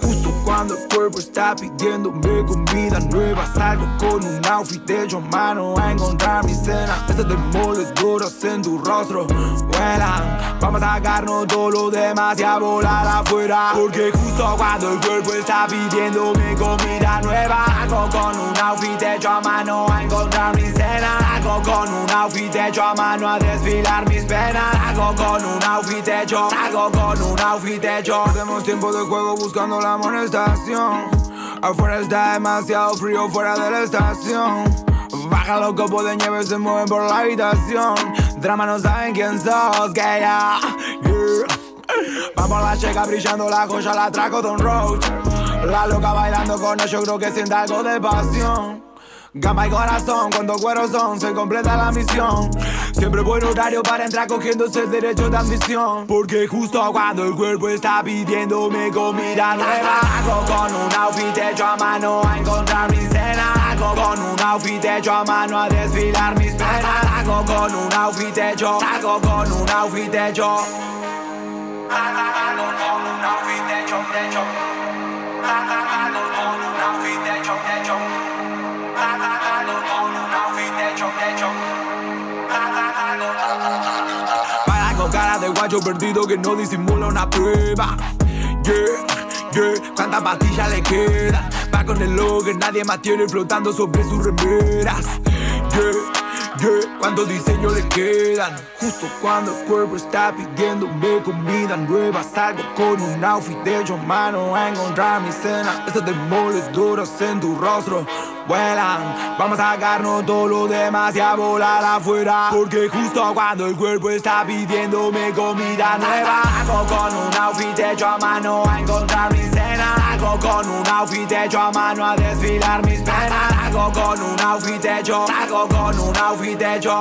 Justo cuando el cuerpo está pidiéndome comida nueva Salgo con un outfit hecho mano a encontrar mi cena. Esas demoledoras en tu rostro vuelan Vamos a sacarnos todo lo demás y a volar afuera. Porque justo cuando el cuerpo está pidiéndome comida nueva Salgo con un outfit hecho a mano a encontrar mi cena. Salgo con un outfit hecho a mano a desfilar mis penas. Salgo con un outfit hecho, salgo con un outfit hecho Hacemos tiempo de juego buscando la amonestación. Afuera está demasiado frío fuera de la estación. Baja los copos de nieve, se mueven por la habitación. Drama no saben quién sos, que ya. Yeah. Vamos la checa brillando la joya, la trajo Don Roach. La loca bailando con ellos, creo que siente algo de pasión Gama y corazón, cuando cueros son, se completa la misión. Siempre buen horario para entrar cogiéndose el derecho de ambición. Porque justo cuando el cuerpo está pidiéndome comida nueva, hago con un outfit hecho a mano a encontrar mi cena. Hago con un outfit hecho a mano a desfilar mis penas. Hago con un outfit hecho, hago con un outfit hecho. Hago con un outfit hecho, hecho. Hago con un outfit hecho, hecho. Para con cara de guacho perdido que no disimula una prueba. Yeah, yeah, cuántas pastillas le quedan. Va con el logo que nadie más tiene flotando sobre sus remeras. Yeah, yeah, cuántos diseños le quedan. Justo cuando el cuerpo está pidiéndome comida nueva, salgo con un outfit hecho a mano a encontrar mi cena. Esas demoledoras en tu rostro vuelan. Vamos a sacarnos todo lo demás y a volar afuera. Porque justo cuando el cuerpo está pidiéndome comida nueva, hago con un outfit hecho a mano a encontrar mi cena. Hago con un outfit hecho a mano a desfilar mis penas. Hago con un outfit hecho, hago con un outfit hecho.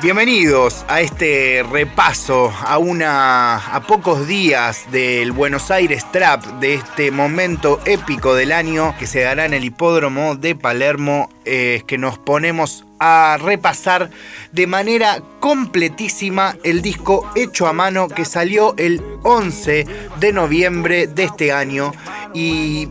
Bienvenidos a este repaso a una a pocos días del Buenos Aires Trap de este momento épico del año que se dará en el hipódromo de Palermo eh, que nos ponemos a repasar de manera completísima el disco hecho a mano que salió el 11 de noviembre de este año y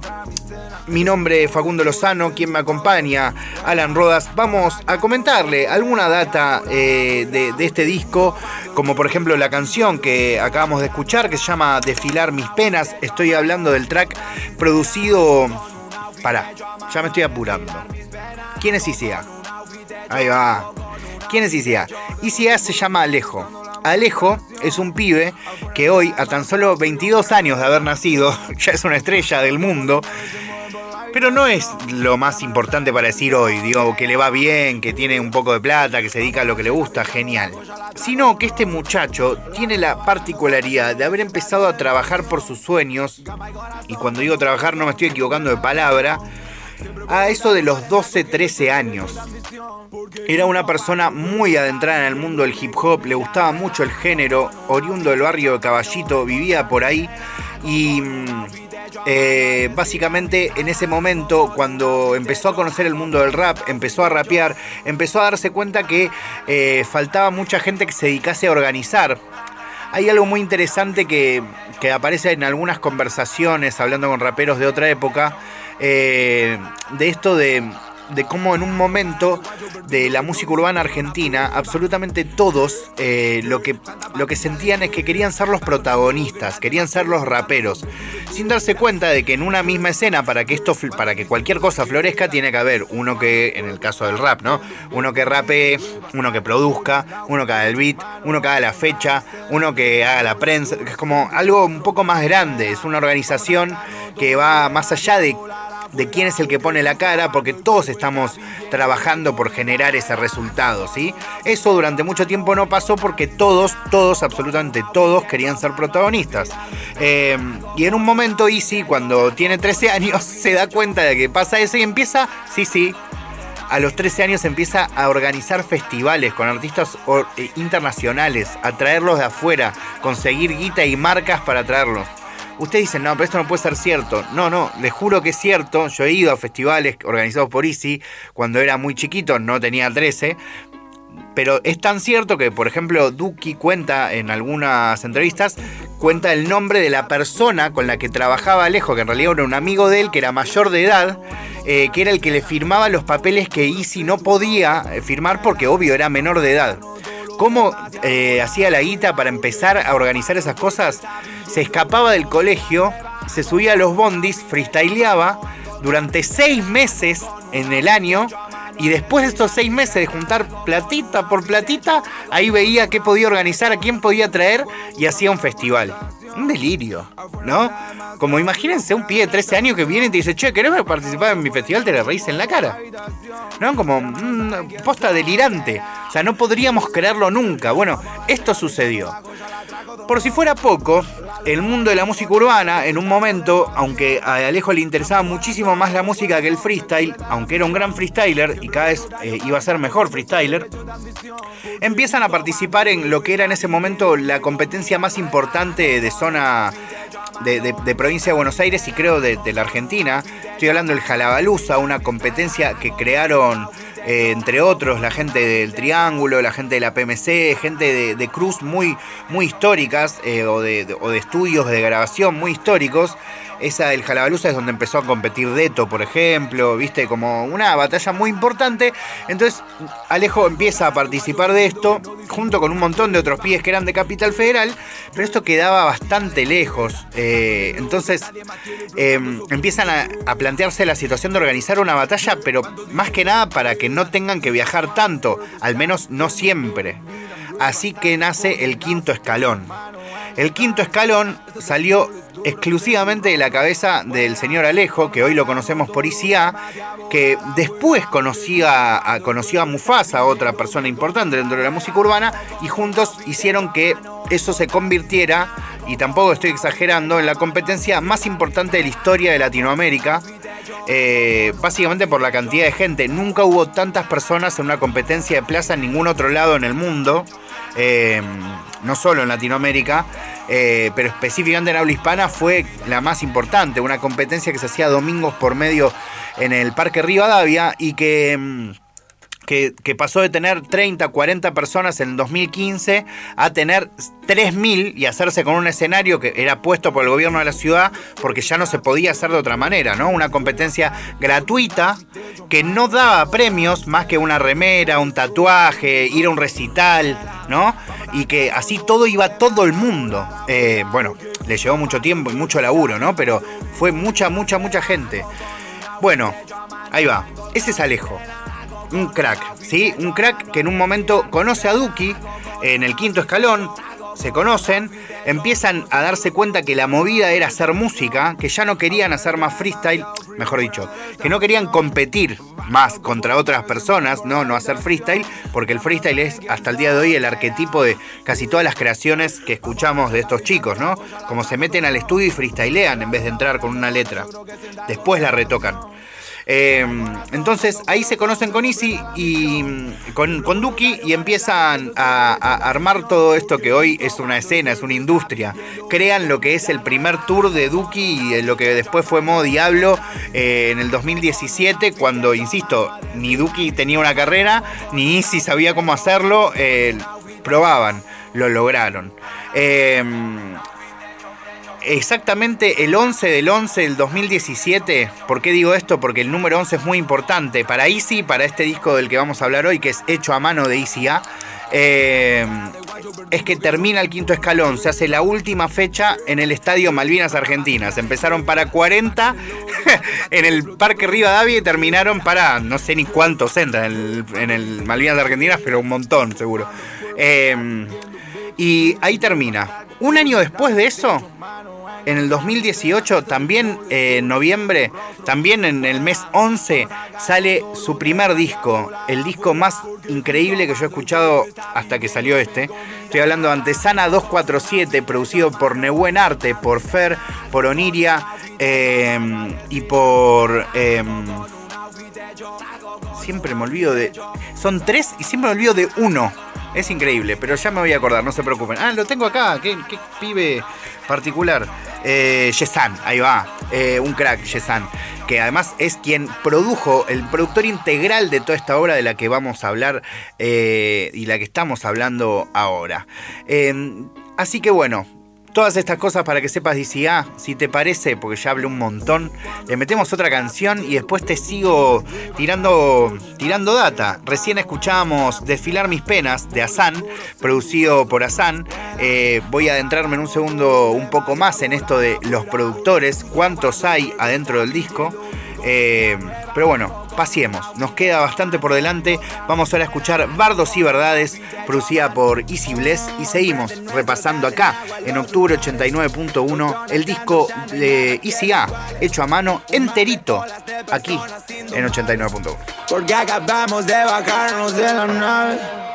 mi nombre es Facundo Lozano, quien me acompaña, Alan Rodas. Vamos a comentarle alguna data eh, de, este disco, como por ejemplo la canción que acabamos de escuchar, que se llama Desfilar mis penas. Estoy hablando del track producido... Pará, ya me estoy apurando. ¿Quién es ICA? Ahí va. ¿Quién es ICA? ICA se llama Alejo. Alejo es un pibe que hoy, a tan solo 22 años de haber nacido, ya es una estrella del mundo. Pero no es lo más importante para decir hoy, digo, que le va bien, que tiene un poco de plata, que se dedica a lo que le gusta, genial. Sino que este muchacho tiene la particularidad de haber empezado a trabajar por sus sueños, y cuando digo trabajar no me estoy equivocando de palabra, a eso de los 12, 13 años. Era una persona muy adentrada en el mundo del hip hop, le gustaba mucho el género, oriundo del barrio de Caballito, vivía por ahí y eh, básicamente en ese momento cuando empezó a conocer el mundo del rap, empezó a rapear, empezó a darse cuenta que eh, faltaba mucha gente que se dedicase a organizar. Hay algo muy interesante que, que aparece en algunas conversaciones hablando con raperos de otra época, eh, de esto de, de cómo en un momento de la música urbana argentina, absolutamente todos eh, lo, que, lo que sentían es que querían ser los protagonistas, querían ser los raperos, sin darse cuenta de que en una misma escena, para que esto, para que cualquier cosa florezca, tiene que haber uno que, en el caso del rap, ¿no? Uno que rapee, uno que produzca, uno que haga el beat, uno que haga la fecha, uno que haga la prensa, es como algo un poco más grande, es una organización que va más allá de de quién es el que pone la cara, porque todos estamos trabajando por generar ese resultado, ¿sí? Eso durante mucho tiempo no pasó porque todos, todos, absolutamente todos querían ser protagonistas. Eh, y en un momento Easy, cuando tiene 13 años, se da cuenta de que pasa eso y empieza, sí, sí, a los 13 años empieza a organizar festivales con artistas internacionales, a traerlos de afuera, conseguir guita y marcas para traerlos. Ustedes dicen, no, pero esto no puede ser cierto. No, no, les juro que es cierto. Yo he ido a festivales organizados por Easy cuando era muy chiquito, no tenía 13. pero es tan cierto que, por ejemplo, Duki cuenta en algunas entrevistas, cuenta el nombre de la persona con la que trabajaba Alejo, que en realidad era un amigo de él, que era mayor de edad, eh, que era el que le firmaba los papeles que Easy no podía eh, firmar porque, obvio, era menor de edad. ¿Cómo eh, hacía la guita para empezar a organizar esas cosas? Se escapaba del colegio, se subía a los bondis, freestyleaba durante seis meses en el año y después de estos seis meses de juntar platita por platita, ahí veía qué podía organizar, a quién podía traer y hacía un festival. Un delirio, ¿no? Como imagínense un pie de 13 años que viene y te dice, che, ¿querés participar en mi festival? Te le reís en la cara. ¿No? Como una posta delirante. O sea, no podríamos creerlo nunca. Bueno, esto sucedió. Por si fuera poco, el mundo de la música urbana, en un momento, aunque a Alejo le interesaba muchísimo más la música que el freestyle, aunque era un gran freestyler y cada vez eh, iba a ser mejor freestyler, empiezan a participar en lo que era en ese momento la competencia más importante de zona de, provincia de Buenos Aires y creo de, la Argentina. Estoy hablando del Jalabaluza, una competencia que crearon eh, entre otros, la gente del Triángulo, la gente de la PMC, gente de, Cruz muy, muy históricas eh, o de estudios de grabación muy históricos esa del Jalabaluza es donde empezó a competir Deto, por ejemplo, viste, como una batalla muy importante. Entonces Alejo empieza a participar de esto junto con un montón de otros pies que eran de Capital Federal, pero esto quedaba bastante lejos. Eh, entonces em, empiezan a plantearse la situación de organizar una batalla, pero más que nada para que no tengan que viajar tanto, al menos no siempre. Así que nace el quinto escalón. El quinto escalón salió exclusivamente de la cabeza del señor Alejo, que hoy lo conocemos por ICA, que después conocía a, conoció a Mufasa, otra persona importante dentro de la música urbana, y juntos hicieron que eso se convirtiera, y tampoco estoy exagerando, en la competencia más importante de la historia de Latinoamérica. Eh, básicamente por la cantidad de gente. Nunca hubo tantas personas en una competencia de plaza en ningún otro lado en el mundo. Eh, no solo en Latinoamérica, eh, pero específicamente en habla hispana fue la más importante, una competencia que se hacía domingos por medio en el Parque Rivadavia y que... Que, pasó de tener 30, 40 personas en 2015 a tener 3.000 y hacerse con un escenario que era puesto por el gobierno de la ciudad porque ya no se podía hacer de otra manera, ¿no? Una competencia gratuita que no daba premios más que una remera, un tatuaje, ir a un recital, ¿no? Y que así todo iba todo el mundo. Eh, bueno, le llevó mucho tiempo y mucho laburo, ¿no? Pero fue mucha, mucha, mucha gente. Bueno, ahí va. Ese es Alejo un crack, ¿sí? Un crack que en un momento conoce a Duki en el quinto escalón, se conocen, empiezan a darse cuenta que la movida era hacer música, que ya no querían hacer más freestyle, mejor dicho, que no querían competir más contra otras personas, no, no hacer freestyle, porque el freestyle es hasta el día de hoy el arquetipo de casi todas las creaciones que escuchamos de estos chicos, ¿no? Como se meten al estudio y freestylean en vez de entrar con una letra. Después la retocan. Eh, entonces ahí se conocen con Easy y con, con Duki y empiezan a, armar todo esto que hoy es una escena, es una industria. Crean lo que es el primer tour de Duki y lo que después fue Modo Diablo eh, en el 2017, cuando, insisto, ni Duki tenía una carrera, ni Easy sabía cómo hacerlo, eh, probaban, lo lograron exactamente el 11 del 11 del 2017. ¿Por qué digo esto? Porque el número 11 es muy importante para Easy, para este disco del que vamos a hablar hoy, que es hecho a mano de Easy A. Eh, es que termina el quinto escalón, se hace la última fecha en el Estadio Malvinas Argentinas. Empezaron para 40 en el Parque Rivadavia y terminaron para no sé ni cuántos entran en el, Malvinas Argentinas, pero un montón seguro. Eh, y ahí termina. Un año después de eso, en el 2018, también eh, en noviembre, también en el mes 11, sale su primer disco, el disco más increíble que yo he escuchado hasta que salió este. Estoy hablando de Antesana 247, producido por Nebuen Arte, por Fer, por Oniria em, y por... Em, siempre me olvido de... Son tres y siempre me olvido de uno. Es increíble, pero ya me voy a acordar, no se preocupen. Ah, lo tengo acá, qué pibe particular. Eh, Yesan, ahí va. Eh, un crack, Yesan. Que además es quien produjo, el productor integral de toda esta obra de la que vamos a hablar eh, y la que estamos hablando ahora. así que bueno, Todas estas cosas para que sepas DCA, si te parece, porque ya hablé un montón, le metemos otra canción y después te sigo tirando, tirando data. Recién escuchamos Desfilar mis penas de Asan, producido por Asan. Eh, voy a adentrarme en un segundo un poco más en esto de los productores, cuántos hay adentro del disco. Eh, pero bueno, pasiemos, nos queda bastante por delante. Vamos ahora a escuchar Bardos y Verdades, producida por Easy Bless, y seguimos repasando acá en octubre 89.1 el disco de Easy A, hecho a mano enterito, aquí en 89.1. Porque acabamos de bajarnos de la nave.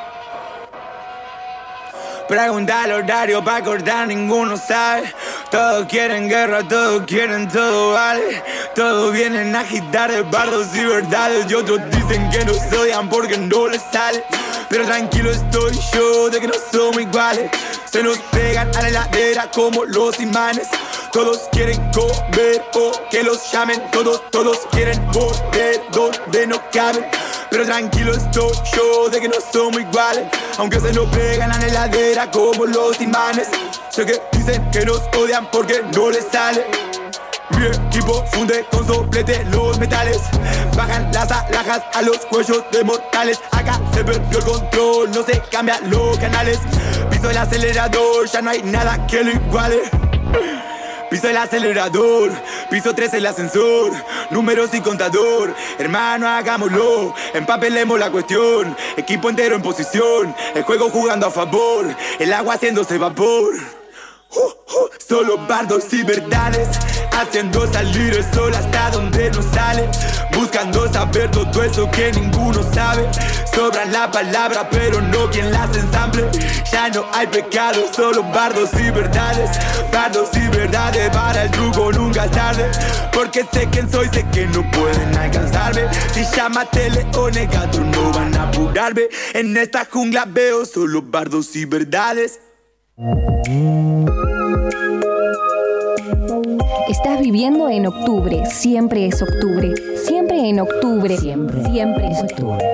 Pregunta al horario para acordar, ninguno sabe. Todos quieren guerra, todos quieren todo vale. Todos vienen a agitar de bardos y verdades. Y otros dicen que nos odian porque no les sale. Pero tranquilo estoy yo de que no somos iguales. Se nos pegan a la heladera como los imanes. Todos quieren comer o que los llamen. Todos, todos quieren volver donde no caben. Pero tranquilo estoy yo de que no somos iguales. Aunque se nos pegan a la heladera como los imanes. Sé que dicen que nos odian porque no les sale. Mi equipo funde con soplete los metales. Bajan las alhajas a los cuellos de mortales. Acá se perdió el control, no se cambian los canales. Piso el acelerador, ya no hay nada que lo iguale. Piso el acelerador, piso 3 el ascensor, números y contador. Hermano, hagámoslo, empapelemos la cuestión. Equipo entero en posición, el juego jugando a favor, el agua haciéndose vapor. Uh, uh, solo bardos y verdades Haciendo salir el sol hasta donde no sale Buscando saber todo eso que ninguno sabe. Sobran la palabra pero no quien las ensamble. Ya no hay pecado, solo bardos y verdades. Bardos y verdades para el truco nunca es tarde. Porque sé quién soy, sé que no pueden alcanzarme. Si llámate leones, gatos no van a apurarme. En esta jungla veo solo bardos y verdades Estás viviendo en octubre, siempre es octubre, siempre en octubre, siempre, siempre es octubre.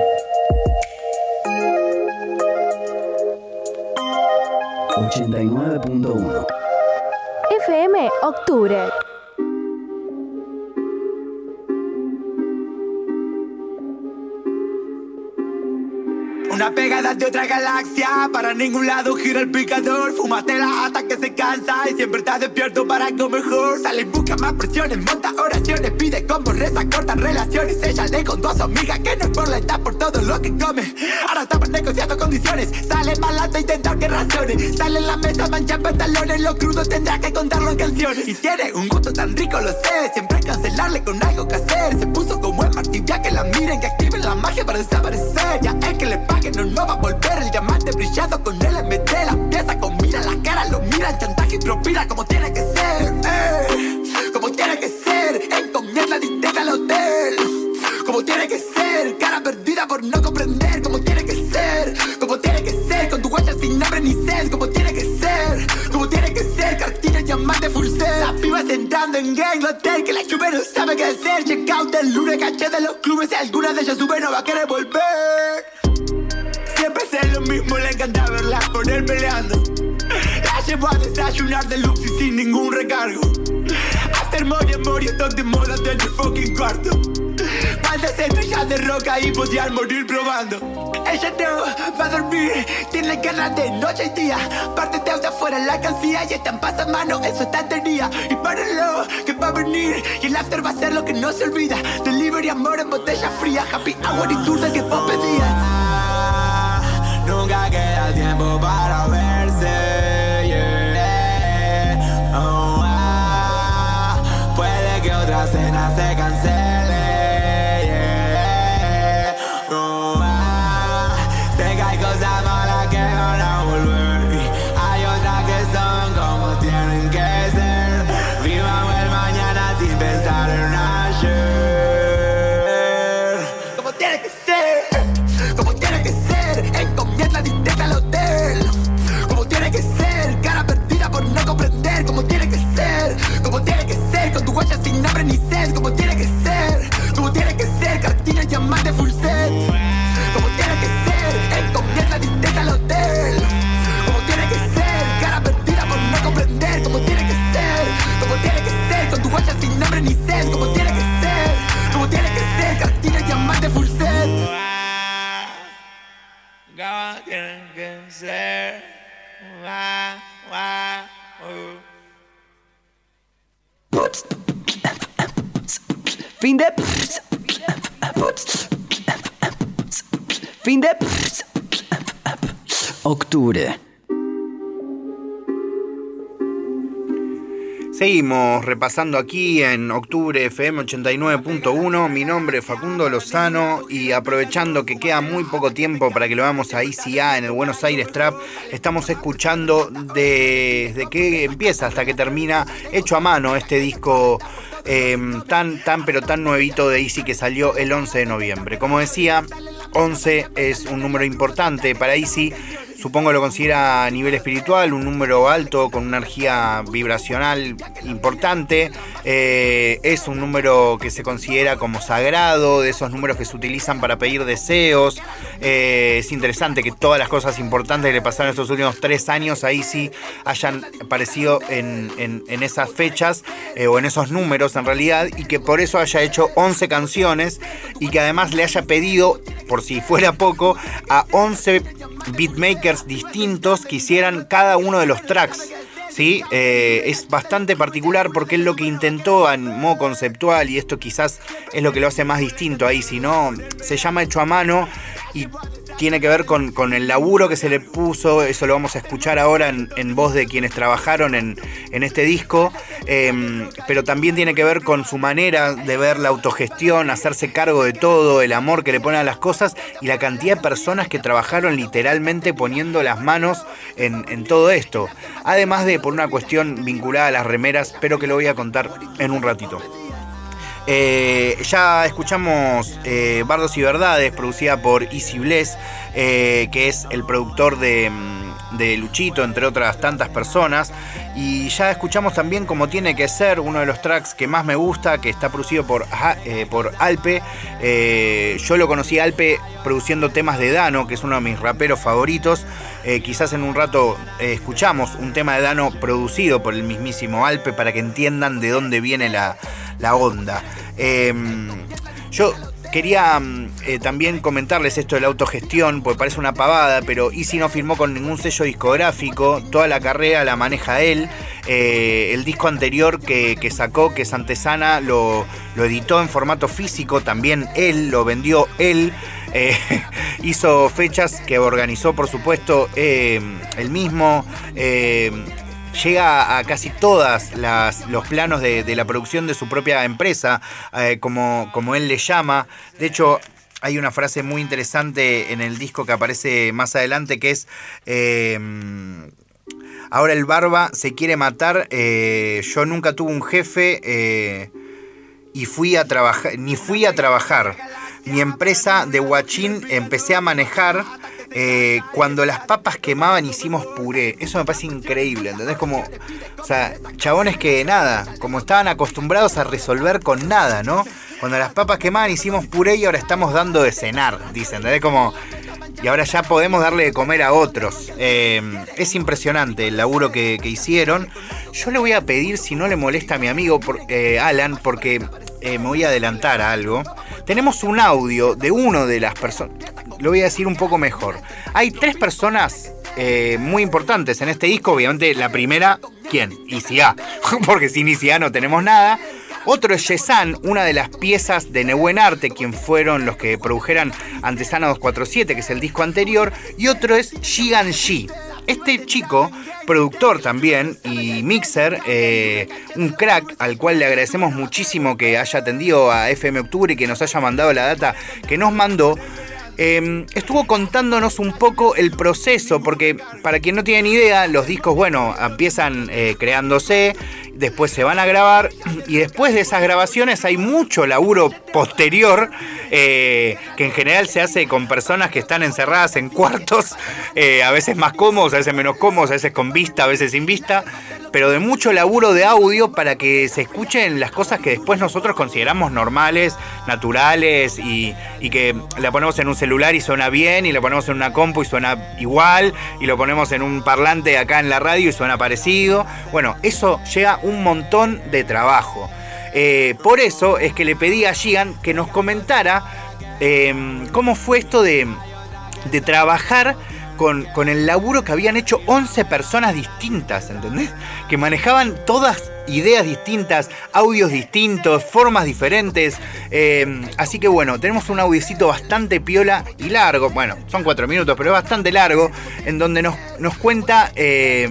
89.1 FM Octubre. Pegada de otra galaxia, para ningún lado gira el picador. Fúmatela hasta que se cansa y siempre estás despierto para algo mejor. Sale busca más presiones, monta oraciones, pide como reza, corta relaciones. Ella le contó a su amiga que no es por la edad, por todo lo que come. Ahora estamos negociando condiciones, sale malata intentar que razones. Sale en la mesa, mancha pantalones, lo crudo tendrá que contarlo en canciones. Y tiene un gusto tan rico, lo sé, siempre cancelarle con algo que hacer. Se puso como el martillo que la miren, que activen la magia para desaparecer. Ya es que le paga que no, va a volver. El diamante brillado con él MT la pieza con mira la cara lo miran chantaje y propina como tiene que ser eh, como tiene que ser encomienda distinta al hotel. Como tiene que ser cara perdida por no comprender. Como tiene que ser como tiene que ser con tu huella sin nombre ni sed. Como tiene que ser como tiene que ser cartilla diamante full set. Las pibas entrando en gang hotel que la chuve no sabe qué hacer. Check out el lunes caché de los clubes si alguna de ellas sube no va a querer volver Sé lo mismo, le encanta verla poner peleando. La llevo a desayunar de luz y sin ningún recargo. Hacer moria, moria, top de moda del fucking cuarto. Falta estrellas de roca y podían morir probando. Ella no va a dormir, tiene ganas de noche y día. Parte de afuera la cancilla y están mano eso está día. Y párenlo, que va a venir. Y el after va a ser lo que no se olvida. Delivery amor en botella fría, happy hour y tour que vos pedías. Nunca queda tiempo para verse. Seguimos repasando aquí en octubre FM 89.1. Mi nombre es Facundo Lozano y aprovechando que queda muy poco tiempo para que lo veamos a ICA en el Buenos Aires Trap, estamos escuchando desde que empieza hasta que termina hecho a mano este disco em, tan, tan, pero tan nuevito de Easy que salió el 11 de noviembre. Como decía, 11 es un número importante para Easy supongo lo considera a nivel espiritual, un número alto con una energía vibracional importante. Eh, es un número que se considera como sagrado, de esos números que se utilizan para pedir deseos. Eh, es interesante que todas las cosas importantes que le pasaron estos últimos tres años ahí sí hayan aparecido en, esas fechas eh, o en esos números en realidad y que por eso haya hecho 11 canciones y que además le haya pedido, por si fuera poco, a 11 beatmakers distintos que hicieran cada uno de los tracks. ¿sí? Eh, es bastante particular porque es lo que intentó en modo conceptual y esto quizás es lo que lo hace más distinto ahí, si no, se llama hecho a mano y tiene que ver con, el laburo que se le puso, eso lo vamos a escuchar ahora en, voz de quienes trabajaron en, este disco, em, pero también tiene que ver con su manera de ver la autogestión, hacerse cargo de todo, el amor que le ponen a las cosas y la cantidad de personas que trabajaron literalmente poniendo las manos en, en todo esto. Además de por una cuestión vinculada a las remeras, pero que lo voy a contar en un ratito. Eh, ya escuchamos eh, Bardos y Verdades, producida por Easy Bless, eh, que es el productor de, mm, de, Luchito, entre otras tantas personas. Y ya escuchamos también como tiene que ser uno de los tracks que más me gusta, que está producido por, por Alpe. yo lo conocí Alpe produciendo temas de Dano, que es uno de mis raperos favoritos. quizás en un rato escuchamos un tema de Dano producido por el mismísimo Alpe para que entiendan de dónde viene la, la onda. Em, yo quería mm, eh, también comentarles esto de la autogestión, porque parece una pavada, pero Easy no firmó con ningún sello discográfico, toda la carrera la maneja él. Eh, el disco anterior que, sacó, que es Antesana, lo, editó en formato físico, también él, lo vendió él. Eh, hizo fechas que organizó, por supuesto, él mismo llega a casi todas los planos de, la producción de su propia empresa, eh, como, como él le llama. De hecho, hay una frase muy interesante en el disco que aparece más adelante que es... Em, ahora el barba se quiere matar. Eh, yo nunca tuve un jefe eh, y fui a trabajar, ni fui a trabajar. Mi empresa de Huachín empecé a manejar eh, cuando las papas quemaban hicimos puré. Eso me parece increíble, ¿entendés? Como, o sea, chabones que nada, como estaban acostumbrados a resolver con nada, ¿no? Cuando las papas quemaban hicimos puré y ahora estamos dando de cenar, dicen, ¿entendés? Como, y ahora ya podemos darle de comer a otros. Eh, es impresionante el laburo que, hicieron. Yo le voy a pedir, si no le molesta a mi amigo eh, Alan, porque me voy a adelantar a algo. Tenemos un audio de uno de las personas lo voy a decir un poco mejor. Hay tres personas eh, muy importantes en este disco. Obviamente, la primera, ¿quién? ICA. Porque sin ICA no tenemos nada. Otro es Yesan, una de las piezas de Nebuen Arte, quien fueron los que produjeran Antesana 247, que es el disco anterior. Y otro es Shigan Shi. Este chico, productor también y mixer, eh, un crack al cual le agradecemos muchísimo que haya atendido a FM Octubre y que nos haya mandado la data que nos mandó. Em, estuvo contándonos un poco el proceso, porque para quien no tiene ni idea, los discos, bueno, empiezan eh, creándose, después se van a grabar, y después de esas grabaciones hay mucho laburo posterior, eh, que en general se hace con personas que están encerradas en cuartos, eh, a veces más cómodos, a veces menos cómodos, a veces con vista, a veces sin vista, pero de mucho laburo de audio para que se escuchen las cosas que después nosotros consideramos normales, naturales y, que la ponemos en un celular y suena bien, y la ponemos en una compu y suena igual, y lo ponemos en un parlante acá en la radio y suena parecido. Bueno, eso llega un montón de trabajo. Eh, por eso es que le pedí a Gian que nos comentara em, cómo fue esto de de trabajar con, el laburo que habían hecho 11 personas distintas, ¿entendés? Que manejaban todas ideas distintas, audios distintos, formas diferentes. Eh, así que bueno, tenemos un audiocito bastante piola y largo. Bueno, son cuatro minutos, pero es bastante largo. En donde nos, nos cuenta eh,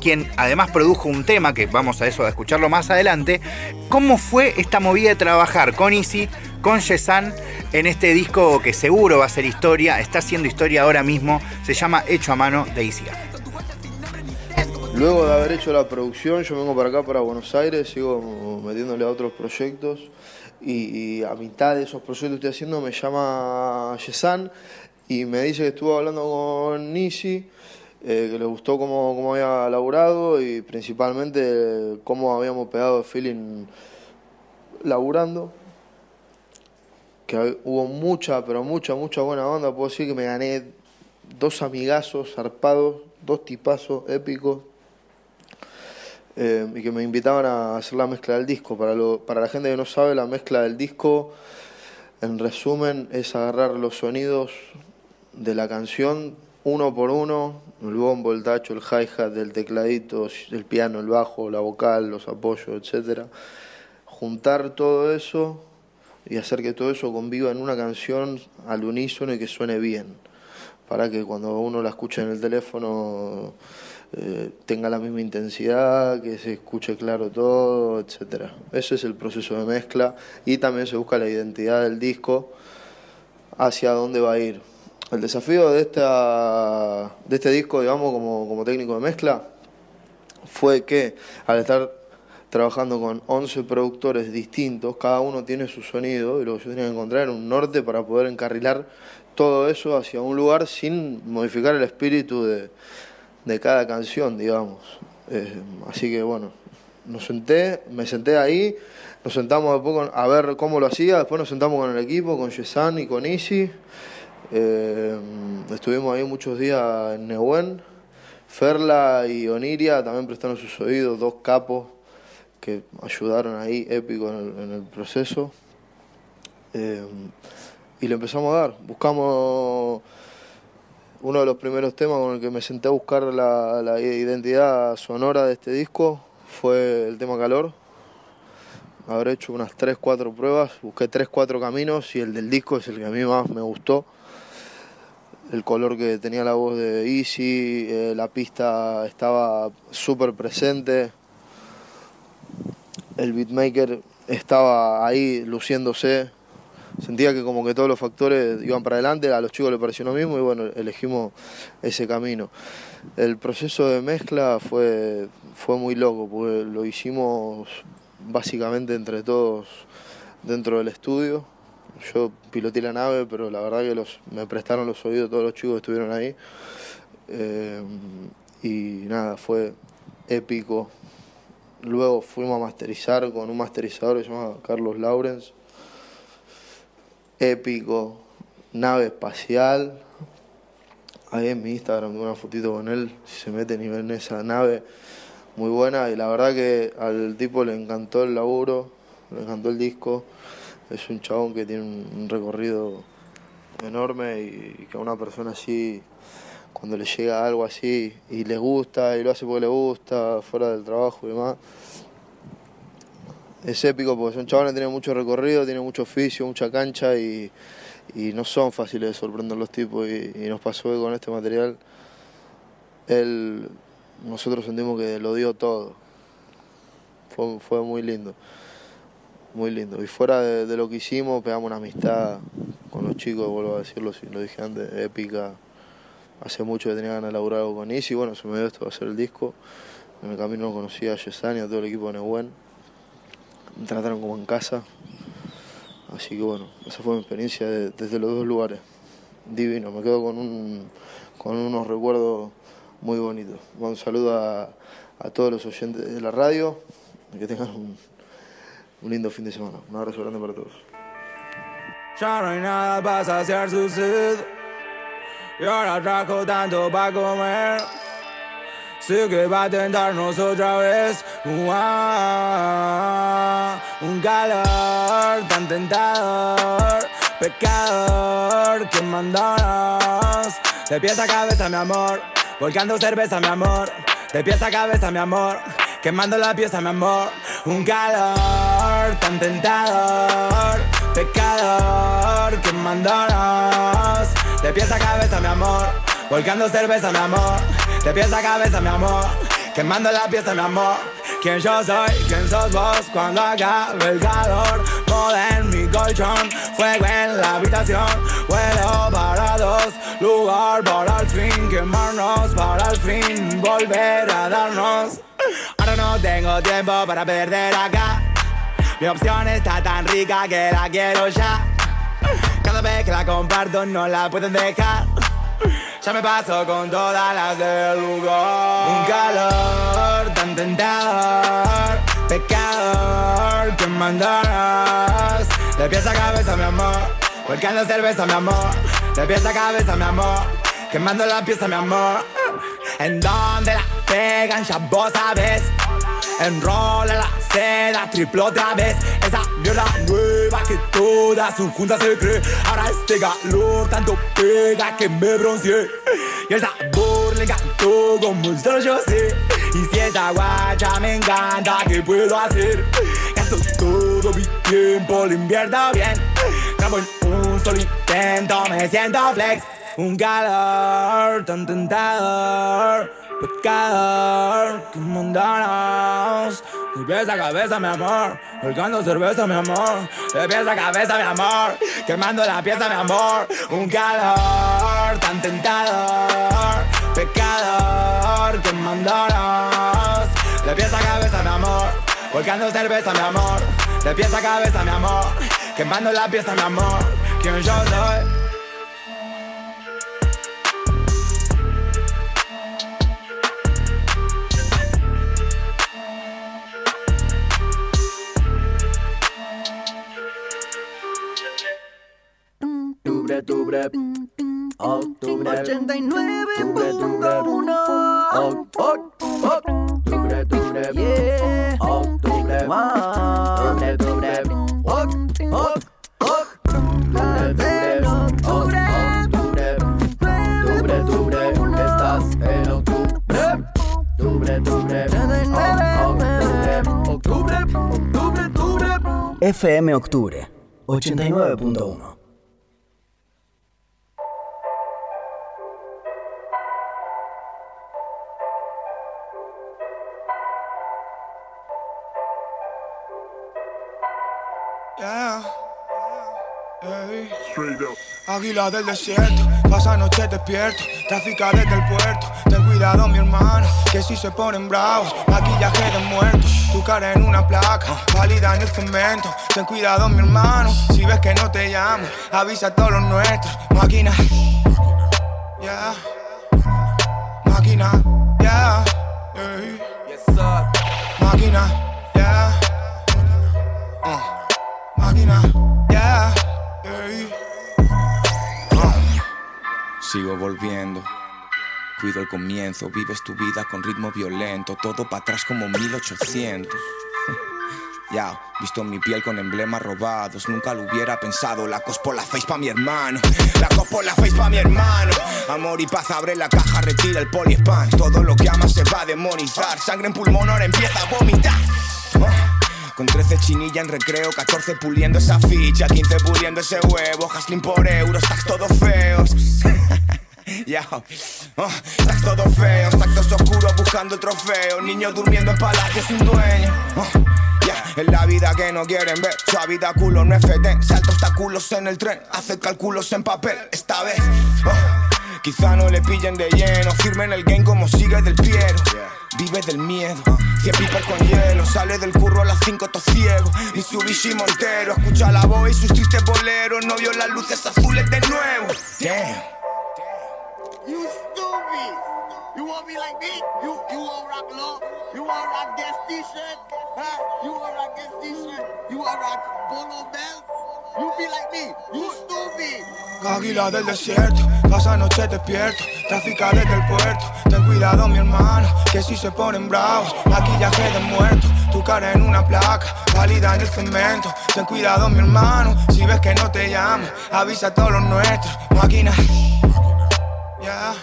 quien además produjo un tema, que vamos a eso a escucharlo más adelante. ¿Cómo fue esta movida de trabajar con Easy, con Yesan, en este disco que seguro va a ser historia? Está haciendo historia ahora mismo. Se llama Hecho a mano de Easy. Luego de haber hecho la producción, yo vengo para acá, para Buenos Aires, sigo metiéndole a otros proyectos y, y a mitad de esos proyectos que estoy haciendo me llama Yesan y me dice que estuvo hablando con Nisi, eh, que le gustó cómo, cómo, había laburado y principalmente cómo habíamos pegado el feeling laburando. Que hubo mucha, pero mucha, mucha buena onda. Puedo decir que me gané dos amigazos zarpados, dos tipazos épicos, eh, y que me invitaban a hacer la mezcla del disco. Para, lo, para la gente que no sabe, la mezcla del disco, en resumen, es agarrar los sonidos de la canción uno por uno, el bombo, el tacho, el hi-hat, el tecladito, el piano, el bajo, la vocal, los apoyos, etc. Juntar todo eso y hacer que todo eso conviva en una canción al unísono y que suene bien, para que cuando uno la escuche en el teléfono eh, tenga la misma intensidad, que se escuche claro todo, etcétera. Ese es el proceso de mezcla y también se busca la identidad del disco hacia dónde va a ir. El desafío de, esta, de este disco, digamos, como, como técnico de mezcla, fue que al estar trabajando con 11 productores distintos, cada uno tiene su sonido y lo que yo tenía que encontrar era un norte para poder encarrilar todo eso hacia un lugar sin modificar el espíritu de, de cada canción, digamos. Eh, así que bueno, nos senté, me senté ahí, nos sentamos después a ver cómo lo hacía, después nos sentamos con el equipo, con Yesan y con Isi. Eh, estuvimos ahí muchos días en Nehuen. Ferla y Oniria también prestaron sus oídos, dos capos que ayudaron ahí, épico en el, proceso. Eh, y le empezamos a dar. Buscamos uno de los primeros temas con el que me senté a buscar la, la, identidad sonora de este disco fue el tema calor. Habré hecho unas 3, 4 pruebas, busqué 3, 4 caminos y el del disco es el que a mí más me gustó. El color que tenía la voz de Easy, eh, la pista estaba súper presente. El beatmaker estaba ahí luciéndose, sentía que como que todos los factores iban para adelante, a los chicos les pareció lo mismo y bueno, elegimos ese camino. El proceso de mezcla fue, fue muy loco, porque lo hicimos básicamente entre todos dentro del estudio. Yo piloté la nave, pero la verdad que los, me prestaron los oídos todos los chicos que estuvieron ahí. Eh, y nada, fue épico. Luego fuimos a masterizar con un masterizador que se llama Carlos Laurens épico, nave espacial. Ahí en mi Instagram una fotito con él, si se meten y ven esa nave, muy buena. Y la verdad que al tipo le encantó el laburo, le encantó el disco. Es un chabón que tiene un recorrido enorme y que a una persona así, cuando le llega algo así y le gusta y lo hace porque le gusta, fuera del trabajo y demás, es épico porque son chavales que tienen mucho recorrido, tienen mucho oficio, mucha cancha y, y no son fáciles de sorprender los tipos y, nos pasó con este material él, nosotros sentimos que lo dio todo. Fue, fue muy lindo, muy lindo. Y fuera de, lo que hicimos, pegamos una amistad con los chicos, vuelvo a decirlo, si lo dije antes, épica. Hace mucho que tenía ganas de laburar algo con Isi, bueno, se me dio esto a ser el disco. En el camino conocí a Yesani, a todo el equipo de Neuwen me trataron como en casa. Así que bueno, esa fue mi experiencia de, desde los dos lugares. Divino, me quedo con, un, con unos recuerdos muy bonitos. Un saludo a, a, todos los oyentes de la radio que tengan un, un lindo fin de semana. Un abrazo grande para todos. Ya no hay nada para saciar su sed Y ahora trajo tanto para comer Sé que va a tentarnos otra vez. Un calor tan tentador. Pecador, que mandanos De pies a cabeza, mi amor Volcando cerveza, mi amor De pies a cabeza, mi amor Quemando la pieza, mi amor Un calor tan tentador Pecador, que mandanos De pies a cabeza, mi amor Volcando cerveza, mi amor. De pies a cabeza, mi amor Quemando la pieza, mi amor. ¿Quién yo soy? ¿Quién sos vos? Cuando acabe el calor Moda en mi colchón. Fuego en la habitación Vuelo para dos. Lugar para al fin Quemarnos para al fin. Volver a darnos. Ahora no tengo tiempo para perder acá. Mi opción está tan rica que la quiero ya Que la comparto no la pueden dejar ya me paso con todas las del lugar. Un calor tan tentador, pecador que mandarás. De pies a cabeza, mi amor, volcando cerveza, mi amor. De pies a cabeza, mi amor, quemando la pieza, mi amor. En donde la pegan, ya vos sabes. Enrola la seda, triple otra vez. Esa mierda nueva que toda su junta se cree. Ahora este calor tanto pega que me bronceé. Y el sabor le encantó como solo yo sé. Y si esa guacha me encanta, ¿qué puedo hacer? Gasto todo mi tiempo, lo invierto bien. Grabo en un solo intento, me siento flex. Un calor tan tentador Pecador, que mandanos De pies a cabeza, mi amor Volcando cerveza, mi amor. De pies a cabeza, mi amor Quemando la pieza, mi amor. Un calor tan tentador Pecador, que mandanos De pies a cabeza, mi amor Volcando cerveza, mi amor. De pies a cabeza, mi amor Quemando la pieza, mi amor. ¿Quién yo soy? Octubre, octubre, 89.1 octubre, octubre, yeah, octubre, octubre, octubre, octubre, octubre, octubre, estás en octubre, octubre, octubre, octubre, octubre, octubre, FM Octubre 89.1 Águila del desierto, pasa noche despierto, tráfica desde el puerto. Ten cuidado, mi hermano, que si se ponen bravos, maquillaje de muertos. Tu cara en una placa, válida en el cemento. Ten cuidado, mi hermano, si ves que no te llamo, avisa a todos los nuestros. Máquina, yeah, máquina, yeah, máquina, yeah, uh. Sigo volviendo. Cuido el comienzo, vives tu vida con ritmo violento, todo para atrás como 1800. Ya, visto mi piel con emblemas robados, nunca lo hubiera pensado. La cos por la face pa' mi hermano, la cos por la face pa' mi hermano. Amor y paz, abre la caja, retira el poliespan. Todo lo que amas se va a demonizar. Sangre en pulmón, ahora empieza a vomitar. Oh. Con 13 chinilla en recreo, 14 puliendo esa ficha, 15 puliendo ese huevo, Haslin por euros, tags todos feos. Ya, oh, tags todos feos, tactos oscuros buscando trofeos, niños durmiendo en palacios sin dueño. Oh, ya, es la vida que no quieren ver, vida culo no FT, salto obstáculos en el tren, hace cálculos en papel, esta vez. Oh, Quizá no le pillen de lleno, firme en el game como sigue del piero. Vive del miedo, cien piper con hielo, sale del curro a las 5 to ciego. Mitsubishi Montero, escucha la voz y sus tristes boleros, no vio las luces azules de nuevo. Damn. Stupid. You want me like me? You you want rock low? You want rock guest t-shirt? Huh? You want rock guest t-shirt? You want rock polo belt? You be like me, you stupid. Águila del desierto, pasa noche despierto, trafica desde el puerto. Ten cuidado, mi hermano, que si se ponen bravos, maquillaje de muerto, tu cara en una placa, válida en el cemento. Ten cuidado, mi hermano, si ves que no te llamo, avisa a todos los nuestros. Máquina, ya,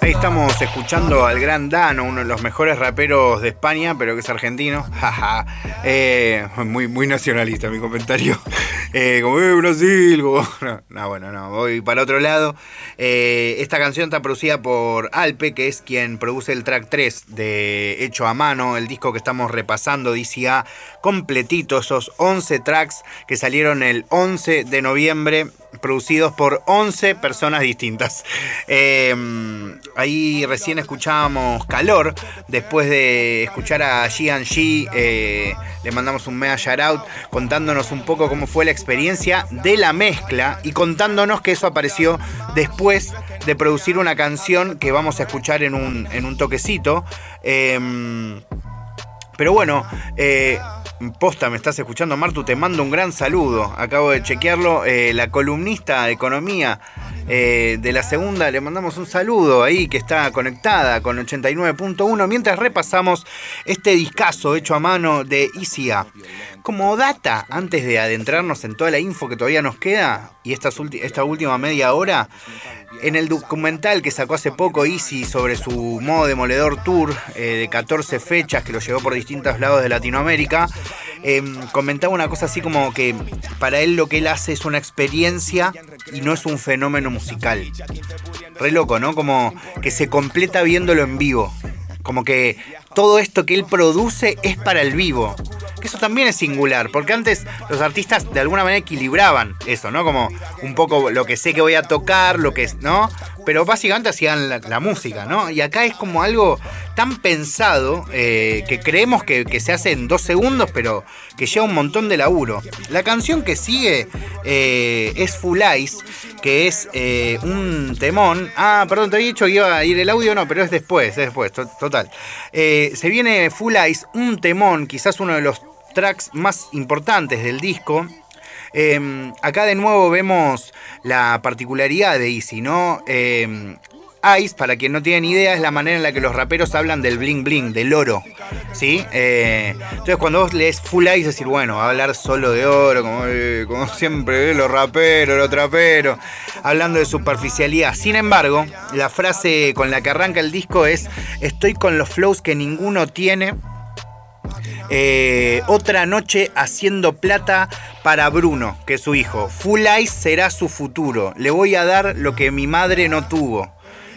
Ahí estamos escuchando al gran Dano, uno de los mejores raperos de España, pero que es argentino. Eh, muy, muy nacionalista mi comentario. Eh, como, eh, Brasil. no, no, bueno, no, voy para otro lado. Eh, esta canción está producida por Alpe, que es quien produce el track 3 de Hecho a Mano, el disco que estamos repasando, DCA, completito, esos 11 tracks que salieron el 11 de noviembre producidos por 11 personas distintas. Eh, ahí recién escuchábamos Calor, después de escuchar a G&G, eh, le mandamos un mega shout out contándonos un poco cómo fue la experiencia de la mezcla y contándonos que eso apareció después de producir una canción que vamos a escuchar en un, en un toquecito. Eh, pero bueno, eh, posta, me estás escuchando, Martu, te mando un gran saludo. Acabo de chequearlo. eh, la columnista de economía eh, de la segunda, le mandamos un saludo ahí que está conectada con 89.1 mientras repasamos este discazo hecho a mano de ICA. Como data, antes de adentrarnos en toda la info que todavía nos queda y esta última media hora, en el documental que sacó hace poco Easy sobre su modo demoledor tour eh, de 14 fechas que lo llevó por distintos lados de Latinoamérica, eh, comentaba una cosa así como que para él lo que él hace es una experiencia y no es un fenómeno musical. Re loco, ¿no? Como que se completa viéndolo en vivo. Como que todo esto que él produce es para el vivo. Que eso también es singular, porque antes los artistas de alguna manera equilibraban eso, ¿no? Como un poco lo que sé que voy a tocar, lo que es, ¿no? Pero básicamente hacían la, la música, ¿no? Y acá es como algo tan pensado eh, que creemos que, se hace en dos segundos, pero que lleva un montón de laburo. La canción que sigue eh, es Full Ice, que es eh, un temón. Ah, perdón, te había dicho que iba a ir el audio, no, pero es después, es después, to- total. Se viene Full Ice, un temón, quizás uno de los tracks más importantes del disco. Eh, acá de nuevo vemos la particularidad de Easy, ¿no? Eh, Ice, para quien no tiene ni idea, es la manera en la que los raperos hablan del bling bling, del oro. ¿Sí? Eh, entonces cuando vos lees Full Ice, decir, bueno, hablar solo de oro, como, eh, como siempre, eh, los raperos, los traperos, hablando de superficialidad. Sin embargo, la frase con la que arranca el disco es: Estoy con los flows que ninguno tiene. Eh, otra noche haciendo plata para Bruno, que es su hijo. Full Ice será su futuro. Le voy a dar lo que mi madre no tuvo.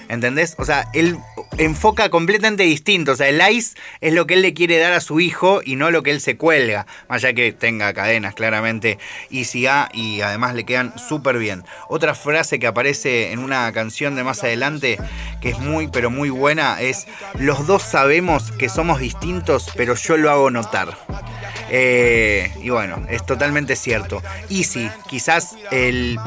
¿Entendés? O sea, él enfoca completamente distinto. O sea, el ice es lo que él le quiere dar a su hijo y no lo que él se cuelga. Más allá que tenga cadenas, claramente. Easy A y además le quedan súper bien. Otra frase que aparece en una canción de más adelante que es muy, pero muy buena es: Los dos sabemos que somos distintos, pero yo lo hago notar. Eh, y bueno, es totalmente cierto. Easy, quizás el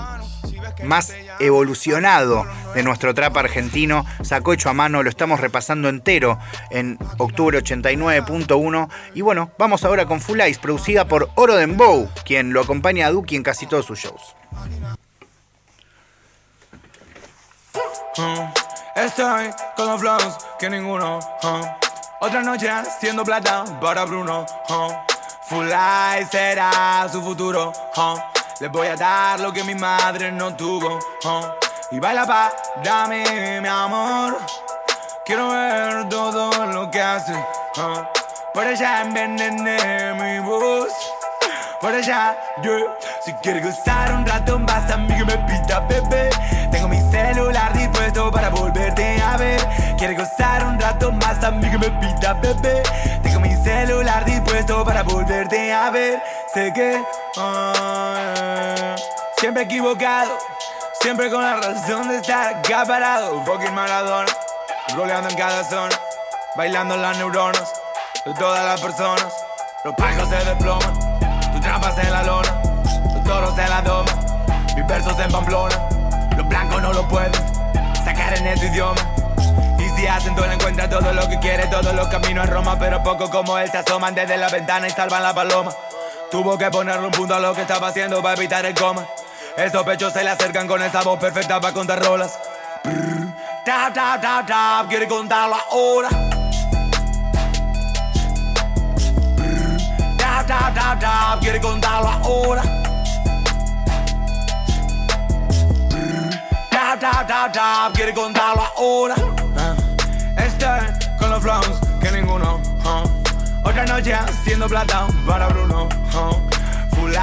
más evolucionado de nuestro trap argentino, sacó hecho a mano, lo estamos repasando entero en octubre 89.1 y bueno, vamos ahora con Full Ice, producida por Oro Dembow, quien lo acompaña a Duki en casi todos sus shows. Uh, Estoy con que ninguno. uh. Otra noche haciendo plata para Bruno. uh. Full Life será su futuro. Les voy a dar lo que mi madre no tuvo. uh. Y baila para mí, mi amor. Quiero ver todo lo que hace. uh. Por allá envenené mi voz. Por allá, yo Si quieres gozar un rato más a mí que me pita, bebé Tengo mi celular dispuesto para volverte a ver Quieres gozar un rato más a mí que me pita, bebé Tengo mi celular dispuesto para volverte a ver. Sé que Siempre equivocado Siempre con la razón de estar acá parado Fucking Maradona Roleando en cada zona Bailando las neuronas De todas las personas. Los palcos se desploman Tu trampas en la lona Los toros en la doma Mis versos en Pamplona Los blancos no lo pueden Sacar en este idioma Si hacen todo, encuentra todo lo que quiere, todos los caminos a Roma, pero poco como él se asoman desde la ventana y salvan la paloma. Tuvo que ponerle un punto a lo que estaba haciendo para evitar el coma. Esos pechos se le acercan con esa voz perfecta para contar rolas. tap, tap, tap, tap, quiere contarlo ahora. Tap, tap, tap, tap, quiere contarlo ahora. Tap, tap, tap, tap, quiere contarlo ahora. Estoy con los flows que ninguno. Otra noche haciendo plata para Bruno. Full Full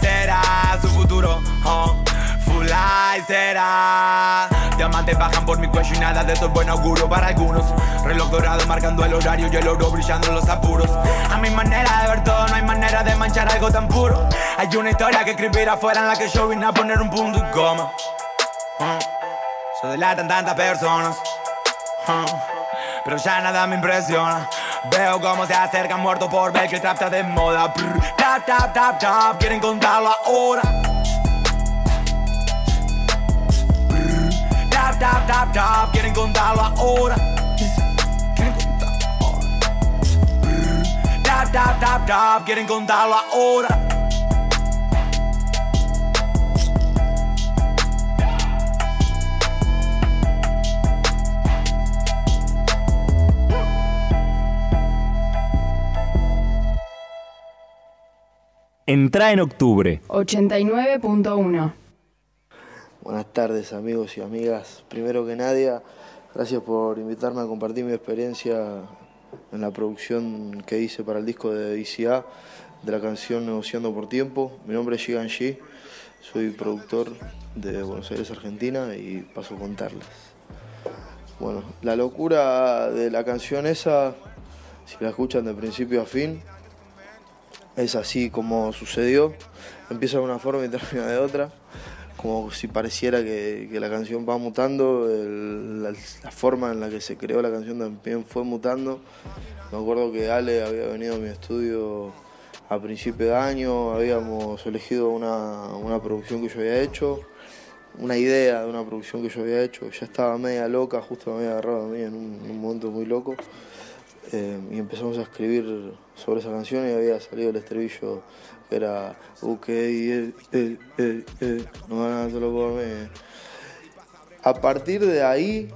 será su futuro. Full será. Diamantes bajan por mi cuello y nada de eso es buen augurio para algunos. Reloj dorado marcando el horario y el oro brillando en los apuros. A mi manera de ver todo, no hay manera de manchar algo tan puro. Hay una historia que escribir afuera en la que yo vine a poner un punto y coma. Se delatan tantas personas. Pero ya nada me impresiona. Veo cómo se acercan muertos por ver que está de moda. tap, tap, tap, tap, quieren contarlo ahora. tap, tap, tap, tap, quieren contarlo ahora. Quieren contarlo ahora. Tap, tap, tap, tap, quieren contarlo ahora. Entra en octubre. 89.1. Buenas tardes amigos y amigas. Primero que nadie, gracias por invitarme a compartir mi experiencia en la producción que hice para el disco de ICA de la canción Negociando por Tiempo. Mi nombre es Shigan Shi, soy productor de Buenos Aires, Argentina y paso a contarles. Bueno, la locura de la canción esa, si la escuchan de principio a fin, es así como sucedió. Empieza de una forma y termina de otra. Como si pareciera que, la canción va mutando, la, forma en la que se creó la canción también fue mutando. Me acuerdo que Ale había venido a mi estudio a principio de año, habíamos elegido una, producción que yo había hecho, una idea de una producción que yo había hecho, ya estaba media loca, justo me había agarrado a mí en un momento muy loco. Eh, y empezamos a escribir sobre esa canción y había salido el estribillo que era ok, eh, eh, no van a hacerlo por mí. A partir de ahí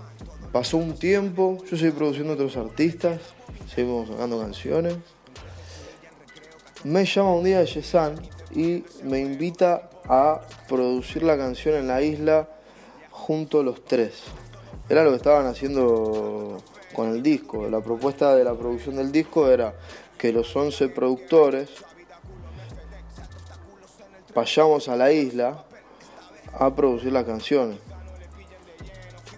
pasó un tiempo, yo seguí produciendo otros artistas, seguimos sacando canciones. Me llama un día Yesan y me invita a producir la canción en la isla junto a los tres. Era lo que estaban haciendo con el disco. La propuesta de la producción del disco era que los 11 productores vayamos a la isla a producir las canciones.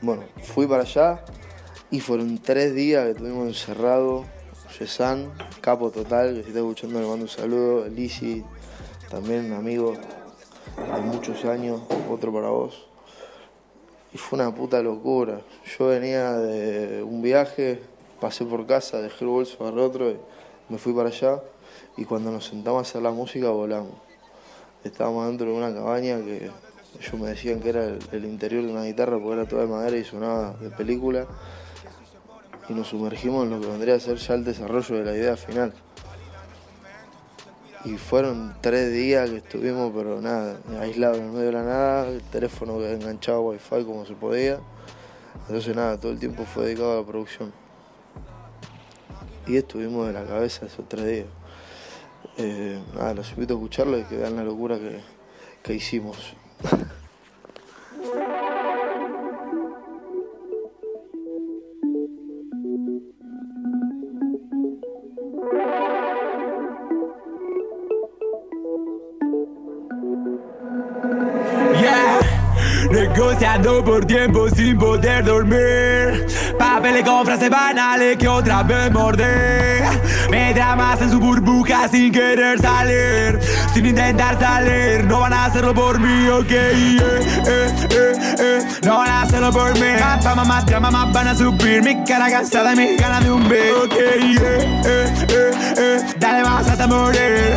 Bueno, fui para allá y fueron tres días que estuvimos encerrados. Yesan, capo total, que si está escuchando le mando un saludo. Lisi, también amigo de muchos años, otro para vos. Y fue una puta locura. Yo venía de un viaje, pasé por casa, dejé el bolso, al otro y me fui para allá. Y cuando nos sentamos a hacer la música volamos. Estábamos dentro de una cabaña que ellos me decían que era el, interior de una guitarra porque era toda de madera y sonaba de película. Y nos sumergimos en lo que vendría a ser ya el desarrollo de la idea final. Y fueron tres días que estuvimos, pero nada, aislados en medio de la nada, el teléfono enganchado a wifi como se podía. Entonces nada, todo el tiempo fue dedicado a la producción. Y estuvimos de la cabeza esos tres días. Eh, nada, los invito a escucharlo y que vean la locura que, que hicimos. negociando por tiempo sin poder dormir. Papeles con frases banales que otra vez mordé. Me dramas en su burbuja sin querer salir, sin intentar salir. No van a hacerlo por mí, ok. Eh, eh, eh, no van a hacerlo por mí. Más fama, más drama, más van a subir. Mi cara cansada y mis ganas de un beso, ok. Dale más hasta morir.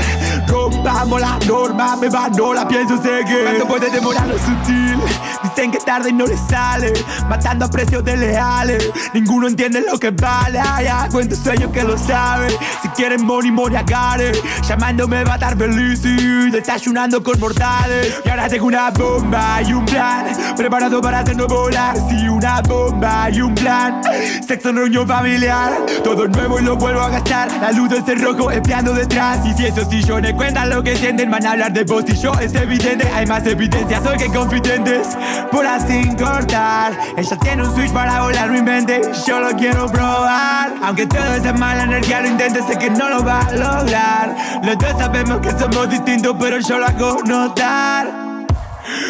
Rompamos la norma, me va, no la pienso seguir. Cuando puedes demorar lo sutil. Dicen que tarde y no le sale. Matando a precios de leales. Ninguno entiende lo que vale. Ay, ay, cuento sueños que lo saben. Si quieren money, money, agare. Llamándome va a estar feliz y desayunando con mortales. Y ahora tengo una bomba y un plan. Preparado para hacernos volar. Sí, una bomba y un plan. Sexo en reunión familiar. Todo nuevo y lo vuelvo a gastar. La luz de ese rojo espiando detrás. Y si esos sillones cuentan lo que sienten, van a hablar de vos y yo. Es evidente, hay más evidencia. Soy que confidentes. Por así cortar. Ella tiene un switch para volar mi mente. Yo lo quiero probar. Aunque todo esa mala energía lo intente, sé que no lo va a lograr. Los dos sabemos que somos distintos, pero yo lo hago notar.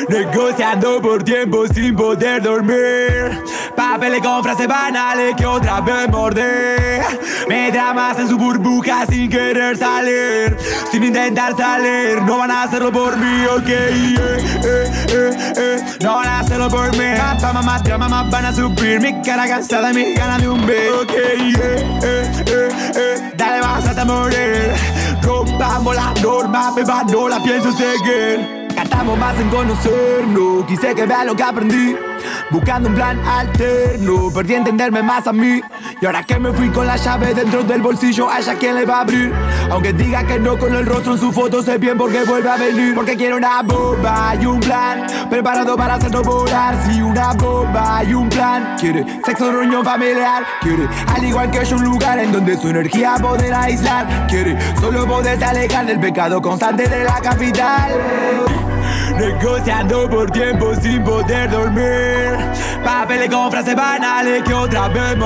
Negociando por tiempo sin poder dormir. Papeles con frases banales que otra vez morder. Me dramas en su burbuja sin querer salir. Sin intentar salir No van a hacerlo por mí, ok. Eh, eh, eh, eh. No van a hacerlo por mí. Más fama, más drama, van a subir Mi cara cansada y mis ganas de un beso Ok, eh, eh. Dale, vas hasta morir. Rompamos la norma, beba, no la pienso seguir Gastamos más en conocernos, quise que vea lo que aprendí. Buscando un plan alterno, perdí entenderme más a mí. Y ahora que me fui con la llave dentro del bolsillo, a ella quién le va a abrir. Aunque diga que no con el rostro en su foto, sé bien por qué vuelve a venir. Porque quiero una bomba y un plan, preparado para hacerlo volar. Sí, una bomba y un plan. Quiere sexo, reunión familiar. Quiere, al igual que yo, un lugar en donde su energía poder aislar. Quiere, solo poder alejar del pecado constante de la capital. Negociando por tiempo sin poder dormir. Papeles con frases banales que otra vez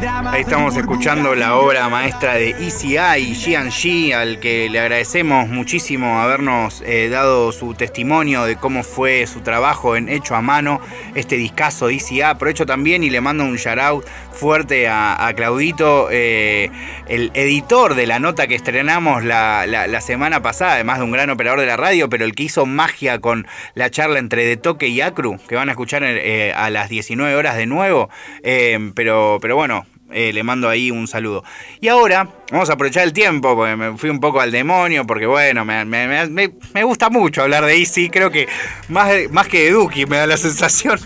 drama Ahí estamos escuchando la obra maestra de ECI, Jian Shi, al que le agradecemos muchísimo habernos eh, dado su testimonio de cómo fue su trabajo en Hecho a Mano, este discazo de ECI. Aprovecho también y le mando un shout out fuerte a, Claudito, eh, el editor de la nota que estrenamos la, la- la semana pasada, además de un gran operador de la radio, pero el que hizo magia con la charla entre De Toque y Acru, que van a escuchar eh, a las 19 horas de nuevo. Eh, pero, pero bueno, eh, le mando ahí un saludo. Y ahora vamos a aprovechar el tiempo, porque me fui un poco al demonio, porque bueno, me, me- me- gusta mucho hablar de Easy, creo que más, más que de Duki me da la sensación.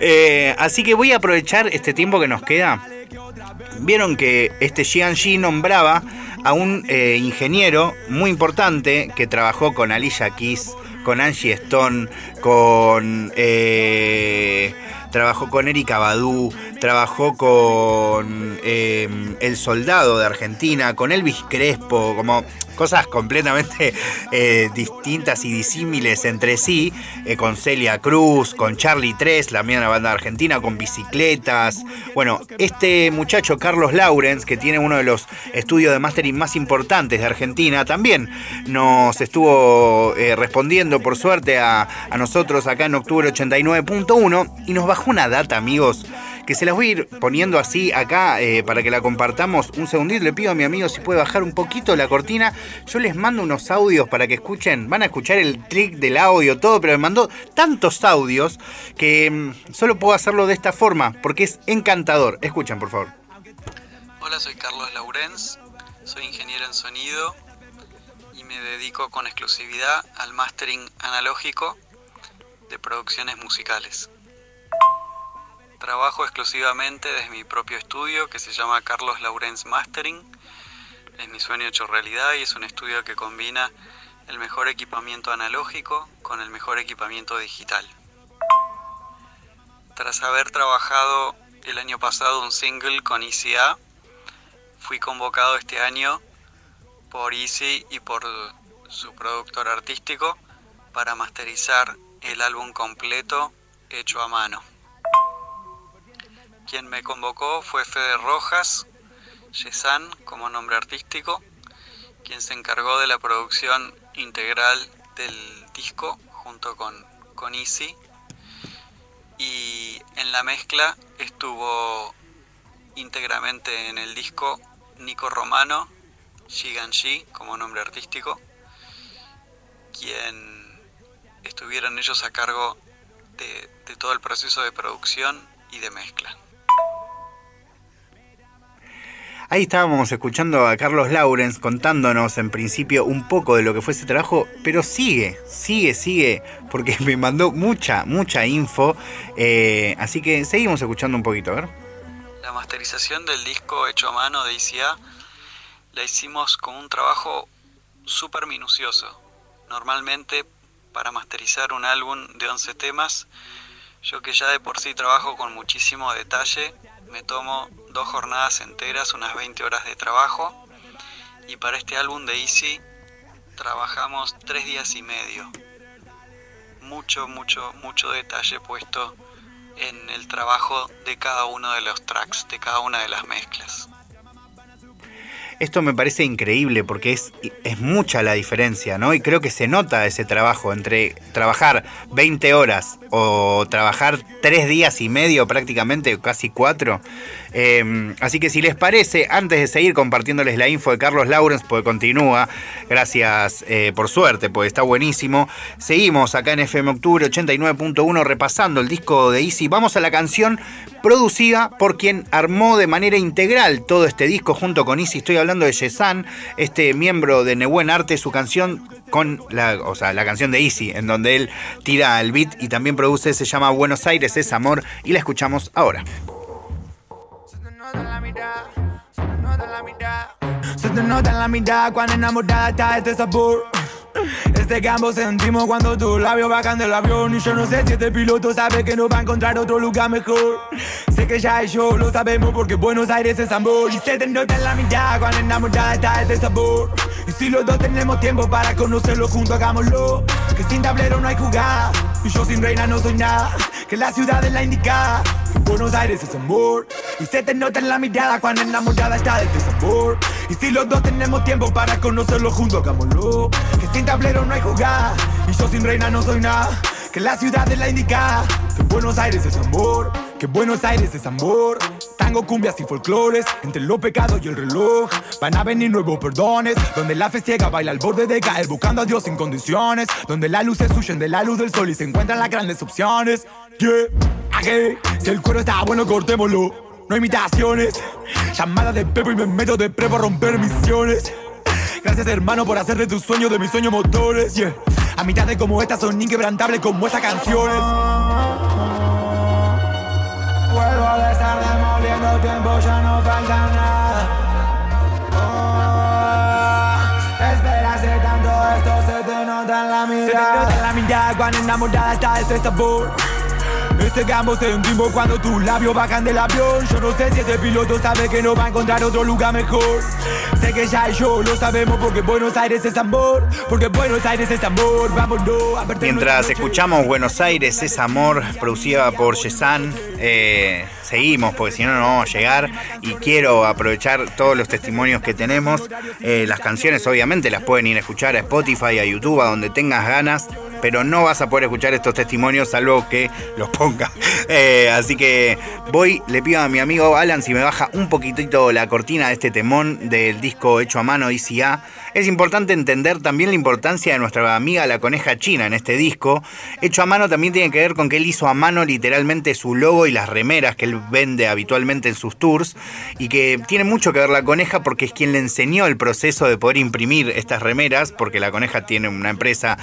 Eh, así que voy a aprovechar este tiempo que nos queda. Vieron que este Jianji nombraba a un eh, ingeniero muy importante que trabajó con Alicia Keys, con Angie Stone, con. eh, trabajó con Erika Badu, trabajó con eh, El Soldado de Argentina, con Elvis Crespo, como cosas completamente eh, distintas y disímiles entre sí, con Celia Cruz, con Charlie 3, la misma banda argentina, con bicicletas. Bueno, este muchacho Carlos Laurens, que tiene uno de los estudios de mastering más importantes de Argentina, también nos estuvo respondiendo, por suerte, a, a nosotros acá en octubre 89.1 y nos bajó una data, amigos, que se las voy a ir poniendo así acá eh, para que la compartamos un segundito. Le pido a mi amigo si puede bajar un poquito la cortina. Yo les mando unos audios para que escuchen. Van a escuchar el clic del audio, todo, pero me mandó tantos audios que mm, solo puedo hacerlo de esta forma porque es encantador. Escuchen, por favor. Hola, soy Carlos Laurens, soy ingeniero en sonido y me dedico con exclusividad al mastering analógico de producciones musicales. Trabajo exclusivamente desde mi propio estudio que se llama Carlos Laurens Mastering. Es mi sueño hecho realidad y es un estudio que combina el mejor equipamiento analógico con el mejor equipamiento digital. Tras haber trabajado el año pasado un single con ICA, fui convocado este año por Easy y por su productor artístico para masterizar el álbum completo hecho a mano. Quien me convocó fue Fede Rojas, Yesan como nombre artístico, quien se encargó de la producción integral del disco junto con, con Easy. Y en la mezcla estuvo íntegramente en el disco Nico Romano, Shiganshi como nombre artístico, quien estuvieron ellos a cargo de, de todo el proceso de producción y de mezcla. Ahí estábamos escuchando a Carlos Laurens contándonos en principio un poco de lo que fue ese trabajo, pero sigue, sigue, sigue, porque me mandó mucha, mucha info. Eh, así que seguimos escuchando un poquito, a ver. La masterización del disco hecho a mano de ICA la hicimos con un trabajo súper minucioso. Normalmente para masterizar un álbum de 11 temas, yo que ya de por sí trabajo con muchísimo detalle, me tomo dos jornadas enteras, unas 20 horas de trabajo. Y para este álbum de Easy trabajamos tres días y medio. Mucho, mucho, mucho detalle puesto en el trabajo de cada uno de los tracks, de cada una de las mezclas. Esto me parece increíble porque es, es mucha la diferencia, ¿no? Y creo que se nota ese trabajo entre trabajar 20 horas o trabajar 3 días y medio prácticamente, casi 4. Em, así que si les parece, antes de seguir compartiéndoles la info de Carlos Laurens, porque continúa, gracias eh, por suerte, porque está buenísimo. Seguimos acá en FM Octubre 89.1 repasando el disco de Easy. Vamos a la canción producida por quien armó de manera integral todo este disco junto con Easy. Estoy hablando de Yesan, este miembro de Nebuen Arte, su canción con la, o sea, la canción de Easy, en donde él tira el beat y también produce, se llama Buenos Aires es amor y la escuchamos ahora. Se te nota en la mitad cuando enamorada está este sabor. Este ambos sentimos cuando tus labios bajan del avión Y yo no sé si este piloto sabe que no va a encontrar otro lugar mejor. Sé que ya y yo lo sabemos porque Buenos Aires es amor. Y se te nota en la mitad cuando enamorada está este sabor. Y si los dos tenemos tiempo para conocerlo juntos hagámoslo. Que sin tablero no hay jugada. Y yo sin reina no soy nada. Que la ciudad es la indicada. Buenos Aires es amor. Y se te nota en la mirada cuando enamorada está de este sabor. Y si los dos tenemos tiempo para conocerlo juntos hagámoslo. Que sin tablero no hay jugada. Y yo sin reina no soy nada. Que la ciudad es la indicada Que Buenos Aires es amor. Que Buenos Aires es amor. Tango, cumbias y folclores. Entre lo pecado y el reloj. Van a venir nuevos perdones. Donde la fe ciega baila al borde de caer. Buscando a Dios sin condiciones. Donde las luces huyen de la luz del sol Y se encuentran las grandes opciones. Yeah, okay. Si el cuero está bueno, cortémoslo. No imitaciones. Llamada de Pepo y me meto de prepo a romper misiones Gracias hermano por hacer de tus sueños de mis sueños motores yeah. A mitad de como estas son inquebrantables como estas canciones. Vuelvo a estar demoliendo tiempo, ya no falta nada. Oh, Esperaste tanto, esto se te nota en la mirada Se te nota en la mirada. cuando enamorada está este sabor este que ambos sentimos cuando tus labios bajan del avión Yo no sé si este piloto sabe que no va a encontrar otro lugar mejor Sé que ya y yo lo sabemos porque Buenos Aires es amor Porque Buenos Aires es amor, vámonos a perder Mientras escuchamos Buenos Aires es amor, producida por Yesan, eh, seguimos porque si no, no vamos a llegar. Y quiero aprovechar todos los testimonios que tenemos. Eh, las canciones, obviamente, las pueden ir a escuchar a Spotify, a YouTube, a donde tengas ganas. Pero no vas a poder escuchar estos testimonios salvo que los ponga. Eh, así que voy, le pido a mi amigo Alan si me baja un poquitito la cortina de este temón del disco hecho a mano ICA. Es importante entender también la importancia de nuestra amiga la coneja china en este disco. Hecho a mano también tiene que ver con que él hizo a mano literalmente su logo y las remeras que él vende habitualmente en sus tours. Y que tiene mucho que ver la coneja porque es quien le enseñó el proceso de poder imprimir estas remeras. Porque la coneja tiene una empresa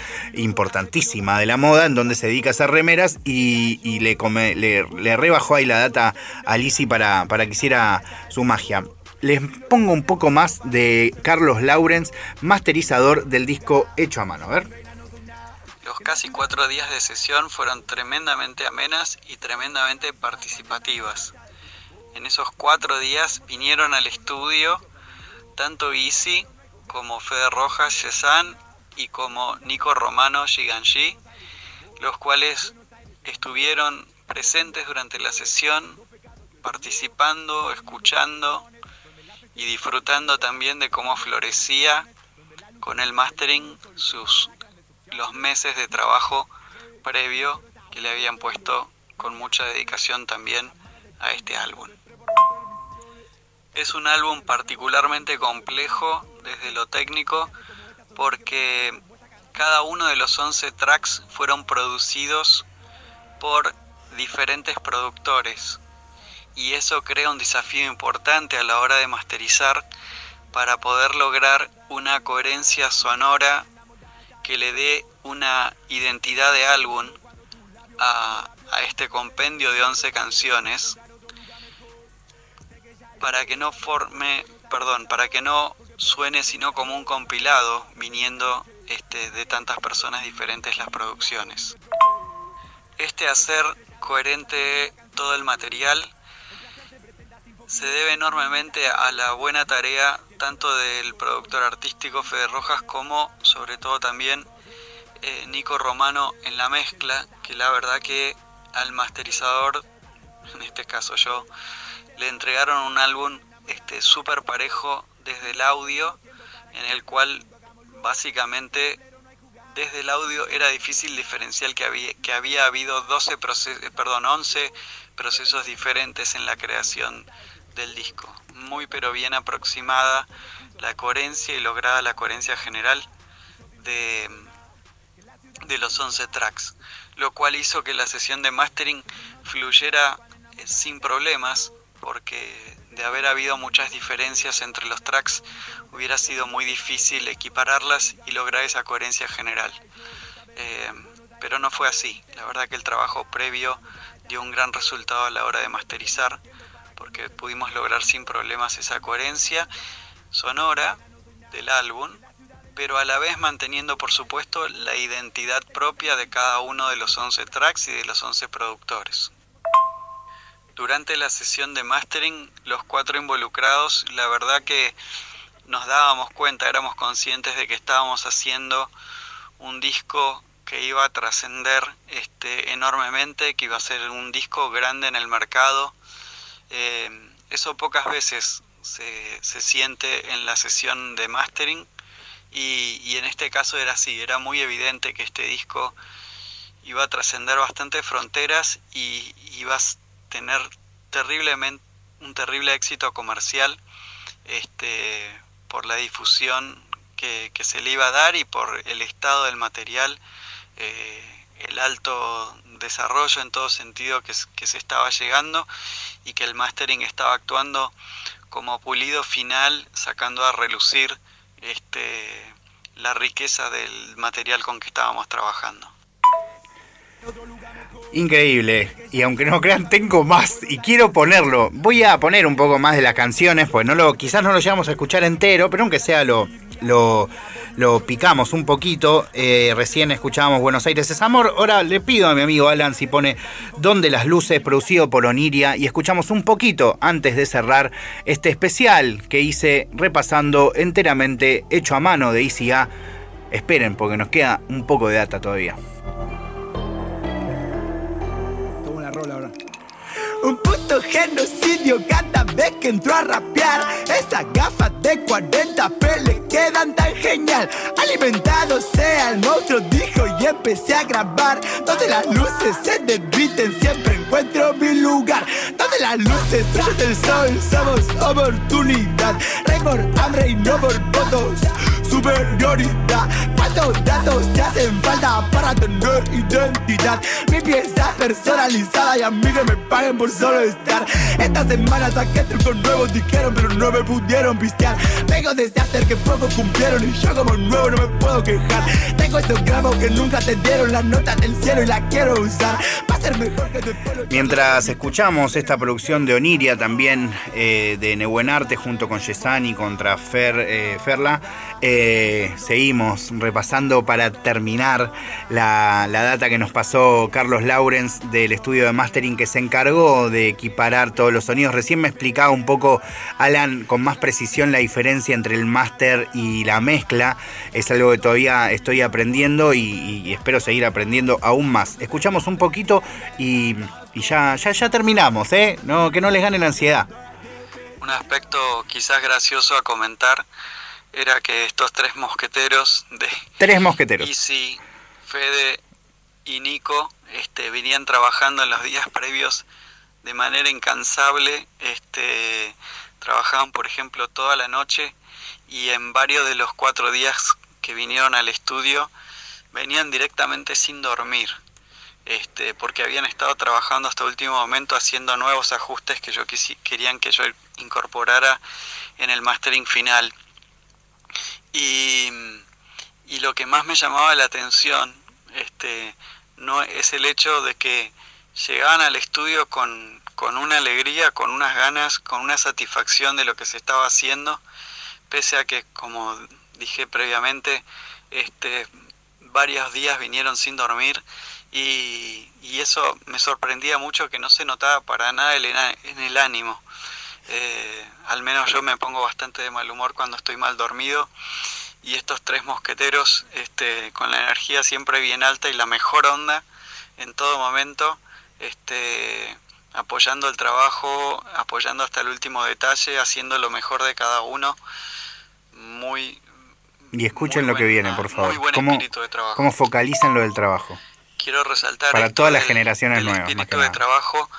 de la moda en donde se dedica a hacer remeras y, le, come- le, rebajó ahí la data a Lizzy para, para que hiciera su magia les pongo un poco más de Carlos Laurens, masterizador del disco hecho a mano. A ver. Los casi cuatro días de sesión fueron tremendamente amenas y tremendamente participativas. En esos cuatro días vinieron al estudio tanto Easy como Fede Rojas Yesan y como Nico Romano Giganji, los cuales estuvieron presentes durante la sesión, participando, escuchando y disfrutando también de cómo florecía con el mastering sus los meses de trabajo previo que le habían puesto con mucha dedicación también a este álbum. Es un álbum particularmente complejo desde lo técnico porque cada uno de los 11 tracks fueron producidos por diferentes productores. Y eso crea un desafío importante a la hora de masterizar para poder lograr una coherencia sonora que le dé una identidad de álbum a, a este compendio de 11 canciones para que no forme, perdón, para que no suene sino como un compilado viniendo este, de tantas personas diferentes las producciones. Este hacer coherente todo el material se debe enormemente a la buena tarea tanto del productor artístico Fede Rojas como sobre todo también eh, Nico Romano en la mezcla, que la verdad que al masterizador, en este caso yo, le entregaron un álbum este súper parejo desde el audio, en el cual básicamente desde el audio era difícil diferenciar que había, que había habido 12 perdón, 11 procesos diferentes en la creación del disco. Muy pero bien aproximada la coherencia y lograda la coherencia general de, de los 11 tracks, lo cual hizo que la sesión de mastering fluyera eh, sin problemas porque de haber habido muchas diferencias entre los tracks hubiera sido muy difícil equipararlas y lograr esa coherencia general. Eh, pero no fue así, la verdad que el trabajo previo dio un gran resultado a la hora de masterizar porque pudimos lograr sin problemas esa coherencia sonora del álbum, pero a la vez manteniendo por supuesto la identidad propia de cada uno de los 11 tracks y de los 11 productores. Durante la sesión de mastering, los cuatro involucrados, la verdad que nos dábamos cuenta, éramos conscientes de que estábamos haciendo un disco que iba a trascender este, enormemente, que iba a ser un disco grande en el mercado. Eh, eso pocas veces se, siente en la sesión de mastering y, en este caso era así, era muy evidente que este disco iba a trascender bastante fronteras y iba tener terriblemente un terrible éxito comercial este, por la difusión que, se le iba a dar y por el estado del material, eh, el alto desarrollo en todo sentido que, que, se estaba llegando y que el mastering estaba actuando como pulido final, sacando a relucir este, la riqueza del material con que estábamos trabajando. Increíble. Y aunque no crean, tengo más y quiero ponerlo. Voy a poner un poco más de las canciones, pues no lo, quizás no lo llevamos a escuchar entero, pero aunque sea lo, lo, lo picamos un poquito. Eh, recién escuchábamos Buenos Aires es amor. Ahora le pido a mi amigo Alan si pone Donde las luces, producido por Oniria. Y escuchamos un poquito antes de cerrar este especial que hice repasando enteramente hecho a mano de ICA. Esperen, porque nos queda un poco de data todavía. Genocidio cada vez que entró a rapear. Esas gafas de 40 p le quedan tan genial. Alimentado sea el monstruo, dijo y empecé a grabar. Donde las luces se derriten, siempre encuentro mi lugar. Donde las luces brillan del sol, somos oportunidad. Por hambre y no por votos superioridad. ¿Cuántos datos te hacen falta para tener identidad? Mi pieza personalizada y a mí que me paguen por solo estar. Esta semana saqué trucos nuevos, dijeron, pero no me pudieron pistear. Vengo desde hacer que pocos cumplieron y yo como nuevo no me puedo quejar. Tengo estos gramos que nunca te dieron las notas del cielo y la quiero usar. Va a ser mejor que Mientras escuchamos esta producción de Oniria, también eh, de Nebuenarte junto con Yesani contra Fer, eh, Ferla, eh, seguimos repasando para terminar la, data que nos pasó Carlos Laurens del estudio de mastering que se encargó de equiparar todos los sonidos. Recién me explicaba un poco, Alan, con más precisión la diferencia entre el máster y la mezcla. Es algo que todavía estoy aprendiendo y, espero seguir aprendiendo aún más. Escuchamos un poquito y, ya, ya, ya terminamos, ¿eh? No, que no les gane la ansiedad. Un aspecto quizás gracioso a comentar era que estos tres mosqueteros de tres mosqueteros Easy, Fede y Nico este, venían trabajando en los días previos de manera incansable este, trabajaban por ejemplo toda la noche y en varios de los cuatro días que vinieron al estudio venían directamente sin dormir este, porque habían estado trabajando hasta el último momento haciendo nuevos ajustes que yo querían que yo incorporara en el mastering final. Y, y lo que más me llamaba la atención este, no es el hecho de que llegaban al estudio con, con una alegría, con unas ganas, con una satisfacción de lo que se estaba haciendo, pese a que, como dije previamente, este, varios días vinieron sin dormir y, eso me sorprendía mucho que no se notaba para nada en el ánimo. Eh, al menos yo me pongo bastante de mal humor cuando estoy mal dormido y estos tres mosqueteros este, con la energía siempre bien alta y la mejor onda en todo momento, este, apoyando el trabajo, apoyando hasta el último detalle, haciendo lo mejor de cada uno. Muy, y escuchen lo que viene, por favor. ¿Cómo, ¿Cómo, focalizan lo del trabajo? Quiero resaltar para todas las generaciones nuevas. Espíritu de trabajo,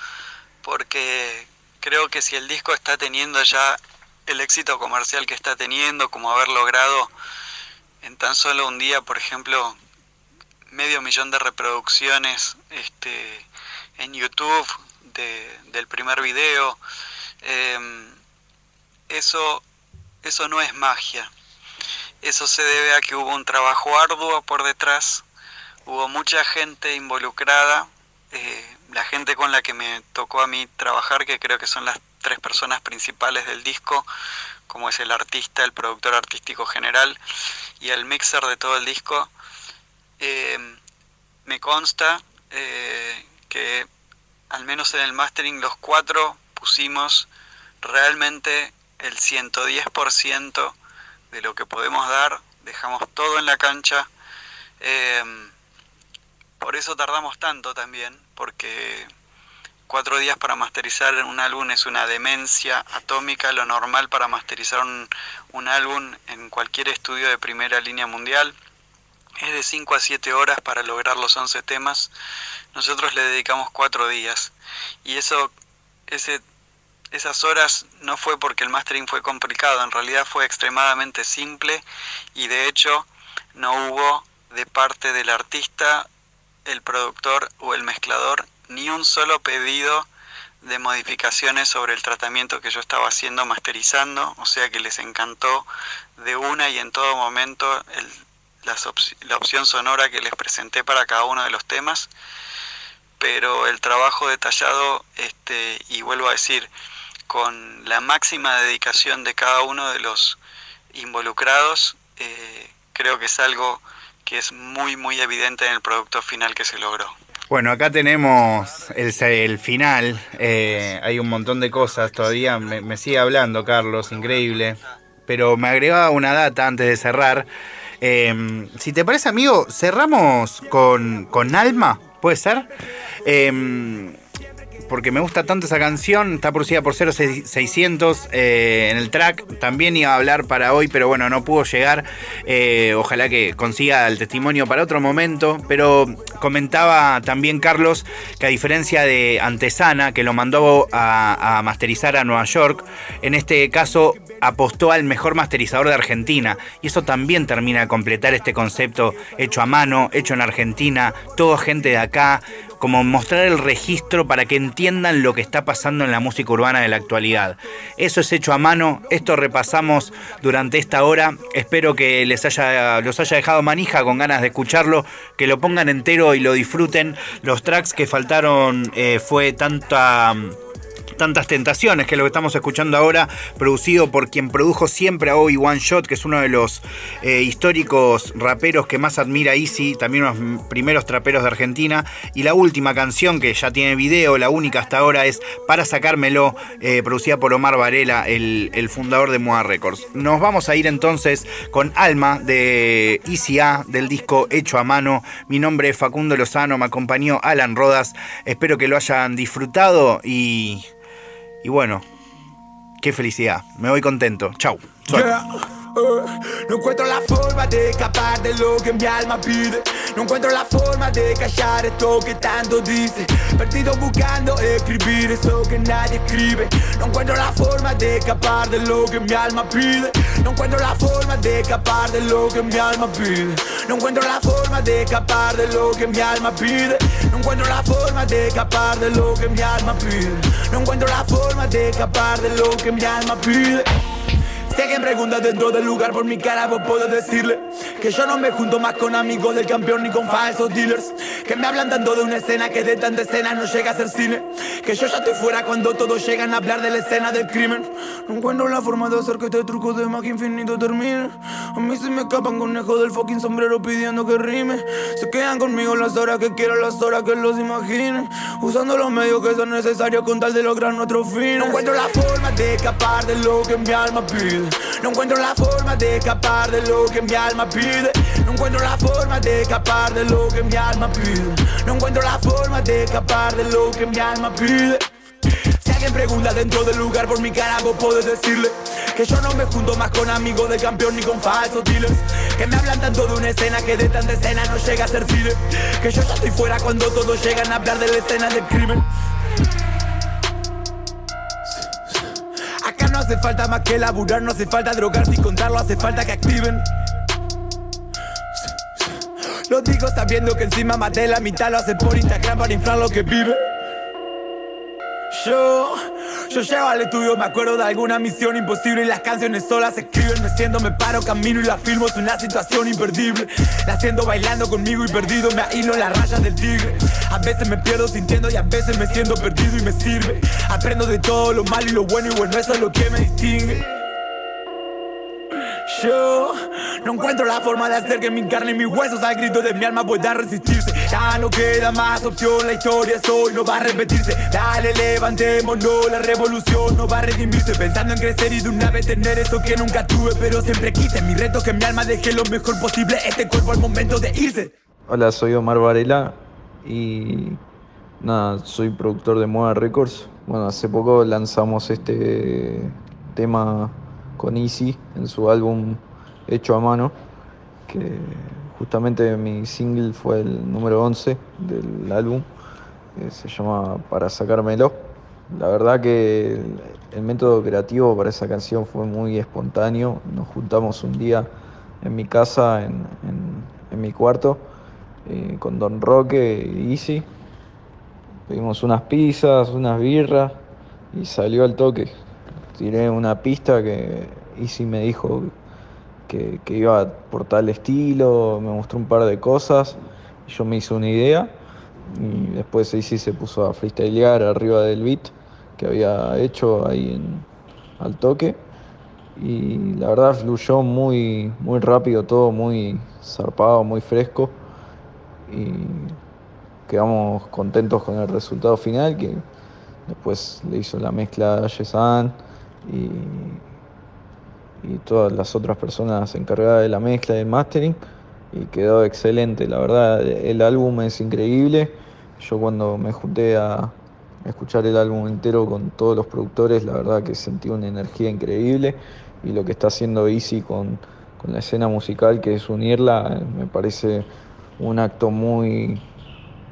porque creo que si el disco está teniendo ya el éxito comercial que está teniendo, como haber logrado en tan solo un día, por ejemplo, medio millón de reproducciones este, en YouTube del primer video, em, eso, eso no es magia. Eso se debe a que hubo un trabajo arduo por detrás, hubo mucha gente involucrada, eh, la gente con la que me tocó a mí trabajar, que creo que son las tres personas principales del disco, como es el artista, el productor artístico general y el mixer de todo el disco, eh, me consta eh, que al menos en el mastering los cuatro pusimos realmente el 110% de lo que podemos dar, dejamos todo en la cancha. Eh, por eso tardamos tanto también, porque cuatro días para masterizar un álbum es una demencia atómica, lo normal para masterizar un, álbum en cualquier estudio de primera línea mundial. Es de 5 a 7 horas para lograr los 11 temas. Nosotros le dedicamos cuatro días. Y eso, ese esas horas no fue porque el mastering fue complicado, en realidad fue extremadamente simple y de hecho no hubo de parte del artista, el productor o el mezclador ni un solo pedido de modificaciones sobre el tratamiento que yo estaba haciendo masterizando, o sea que les encantó de una y en todo momento la opción sonora que les presenté para cada uno de los temas, pero el trabajo detallado, este, y vuelvo a decir, con la máxima dedicación de cada uno de los involucrados, eh, creo que es algo que es muy, muy evidente en el producto final que se logró. Bueno, acá tenemos el, final, eh, hay un montón de cosas, todavía me, sigue hablando Carlos, increíble, pero me agregaba una data antes de cerrar. Eh, si te parece amigo, cerramos con, con Alma, ¿puede ser? Porque me gusta tanto esa canción. Está producida por 0600 eh, en el track. También iba a hablar para hoy, pero bueno, no pudo llegar. Eh, ojalá que consiga el testimonio para otro momento. Pero comentaba también Carlos que a diferencia de Antesana, que lo mandó a, a masterizar a Nueva York, en este caso apostó al mejor masterizador de Argentina. Y eso también termina de completar este concepto hecho a mano, hecho en Argentina, todo gente de acá, como mostrar el registro para que entiendan lo que está pasando en la música urbana de la actualidad. Eso es hecho a mano, esto repasamos durante esta hora, espero que les haya, los haya dejado manija con ganas de escucharlo, que lo pongan entero y lo disfruten. Los tracks que faltaron eh, fue tanta tantas tentaciones, que es lo que estamos escuchando ahora, producido por quien produjo siempre a Obi One Shot, que es uno de los eh, históricos raperos que más admira Easy, también uno de los primeros traperos de Argentina. Y la última canción, que ya tiene video, la única hasta ahora, es Para Sacármelo, eh, producida por Omar Varela, el, fundador de Moa Records. Nos vamos a ir entonces con Alma de Easy A, del disco Hecho a Mano. Mi nombre es Facundo Lozano, me acompañó Alan Rodas. Espero que lo hayan disfrutado y y bueno, qué felicidad. Me voy contento. Chau. Uh, no encuentro la forma de escapar de lo que mi alma pide. No encuentro la forma de callar esto que tanto dice. Perdido buscando escribir eso que nadie escribe. No encuentro la forma de escapar de lo que mi alma pide. No encuentro la forma de escapar de lo que mi alma pide. No encuentro la forma de escapar de lo que mi alma pide. No encuentro la forma de escapar de lo que mi alma pide. No encuentro la forma de escapar de lo que mi alma pide. Si alguien pregunta dentro del lugar por mi cara, vos puedo decirle que yo no me junto más con amigos del campeón ni con falsos dealers. Que me hablan tanto de una escena que de tanta escena no llega a ser cine. Que yo ya estoy fuera cuando todos llegan a hablar de la escena del crimen. No encuentro la forma de hacer que este truco de magia infinito termine. A mí se me escapan conejos del fucking sombrero pidiendo que rime. Se quedan conmigo las horas que quieran, las horas que los imaginen. Usando los medios que son necesarios con tal de lograr nuestro fin. No encuentro la forma de escapar de lo que mi alma pide. No encuentro la forma de escapar de lo que mi alma pide. No encuentro la forma de escapar de lo que mi alma pide. No encuentro la forma de escapar de lo que mi alma pide. Si alguien pregunta dentro del lugar por mi cara, vos decirle que yo no me junto más con amigos de campeón ni con falsos dealers. Que me hablan tanto de una escena que de tanta escena no llega a ser cine. Que yo ya estoy fuera cuando todos llegan a hablar de la escena del crimen. Hace falta más que laburar, no hace falta drogar sin contarlo, hace falta que activen. Lo digo sabiendo que encima maté la mitad, lo hace por Instagram para inflar lo que vive. Yo, yo llego al estudio, me acuerdo de alguna misión imposible y las canciones solas escriben. Me siento, me paro, camino y la filmo, es una situación imperdible. La siento bailando conmigo y perdido, me ahilo en las rayas del tigre. A veces me pierdo sintiendo y a veces me siento perdido y me sirve. Aprendo de todo lo malo y lo bueno y bueno, eso es lo que me distingue. Yo no encuentro la forma de hacer que mi carne y mis huesos al grito de mi alma puedan resistirse. Ya no queda más opción, la historia es no va a repetirse. Dale, levantémonos, la revolución no va a redimirse. Pensando en crecer y de una vez tener eso que nunca tuve, pero siempre quise. Mi reto es que mi alma deje lo mejor posible este cuerpo al momento de irse. Hola, soy Omar Varela y nada, soy productor de Moda Records. Bueno, hace poco lanzamos este tema con Easy en su álbum hecho a mano, que justamente mi single fue el número 11 del álbum, que se llama Para sacármelo. La verdad que el, método creativo para esa canción fue muy espontáneo. Nos juntamos un día en mi casa, en, en- en mi cuarto, eh, con Don Roque y Easy. Pedimos unas pizzas, unas birras y salió al toque. Tiré una pista que Easy me dijo que, que iba por tal estilo, me mostró un par de cosas, yo me hice una idea. Y después Easy se puso a freestylear arriba del beat que había hecho ahí al toque. Y la verdad fluyó muy, muy rápido todo, muy zarpado, muy fresco. Y quedamos contentos con el resultado final que después le hizo la mezcla a Yesan y, y todas las otras personas encargadas de la mezcla y del mastering y quedó excelente, la verdad. El álbum es increíble, yo cuando me junté a escuchar el álbum entero con todos los productores, la verdad que sentí una energía increíble y lo que está haciendo Easy con, con la escena musical, que es unirla, me parece un acto muy,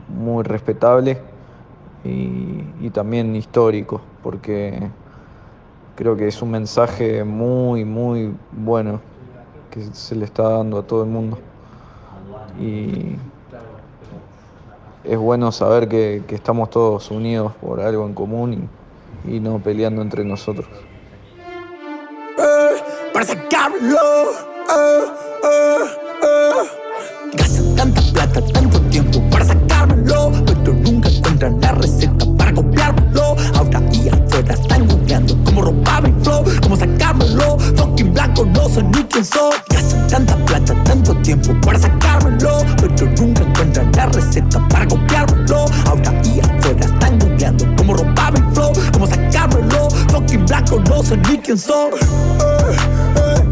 muy respetable y, y también histórico, porque creo que es un mensaje muy, muy bueno que se le está dando a todo el mundo. Y es bueno saber que, que estamos todos unidos por algo en común y, y no peleando entre nosotros. eh, para sacarlo. Eh, eh, tanta plata, tanto tiempo para sacármelo, pero nunca encuentran la robar mi flow, cómo sacármelo. Fucking blanco, no sé ni quién soy. Gastan tanta plata, tanto tiempo para sacármelo, pero nunca encuentran la receta para copiármelo. Ahora y afuera están googleando cómo robar mi flow, cómo sacármelo. Fucking blanco, no sé ni quién soy. Eh.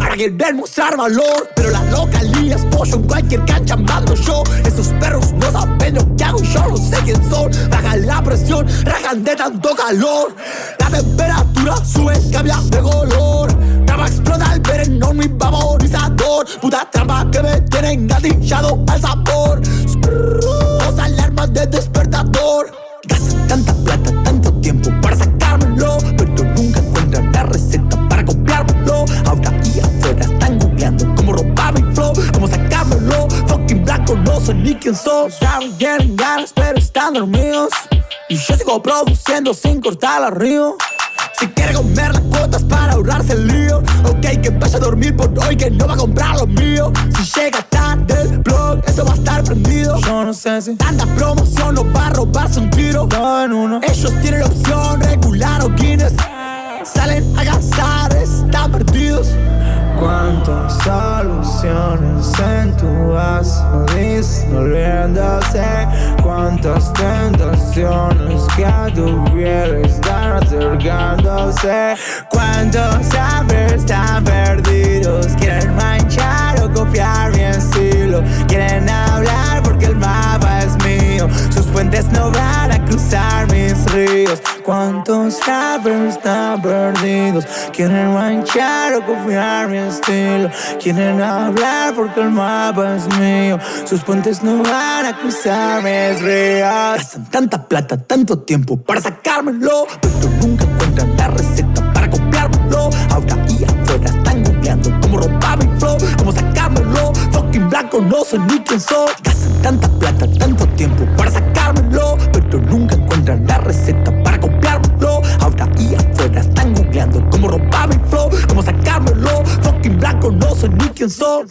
Ahora quieren mostrar valor, pero la localía es pollo en cualquier cancha mando yo. Esos perros no saben lo que hago, yo no sé quién son. Baja la presión rajan de tanto calor. La temperatura sube, cambia de color. Trama explota al ver en mi vaporizador. Puta trampa que me tienen gatillado al sabor. Dos alarmas de despertador. Gastan tanta plata, Sé ni quién soy. Ya no tienen ganas, pero están dormidos. Y yo sigo produciendo sin cortar la río. Si quiere comer las cuotas para ahorrarse el lío, ok, que vaya a dormir por hoy, que no va a comprar lo mío. Si llega tarde el blog, eso va a estar prendido. Yo no sé si tanta promoción no va a robarse un tiro. En uno. Ellos tienen la opción regular o Guinness. Salen a cazar, están perdidos. Cuántas soluciones en tu vaso disolviéndose Cuántas tentaciones que a tu piel están acercándose Cuántos saberes están perdidos Quieren manchar o copiar mi estilo Quieren hablar porque el mapa es mío Sus puentes no van a cruzar mis ríos. Cuántos saberes están perdidos Quieren manchar o copiar mi estilo Quieren hablar porque el mapa es mío Sus puentes no van a cruzar mis ríos. Gastan tanta plata, tanto tiempo para sacármelo. Pero nunca encuentran la receta para copiármelo Ahora y afuera están googleando cómo robar mi flow Cómo sacármelo Fucking blanco, no sé ni quién soy. Gastan tanta plata, tanto tiempo para sacármelo Pero nunca encuentran la receta para copiármelo. Ahora y afuera están googleando cómo robar mi flow Cómo sacármelo. Fucking blanco, no sé ni quién soy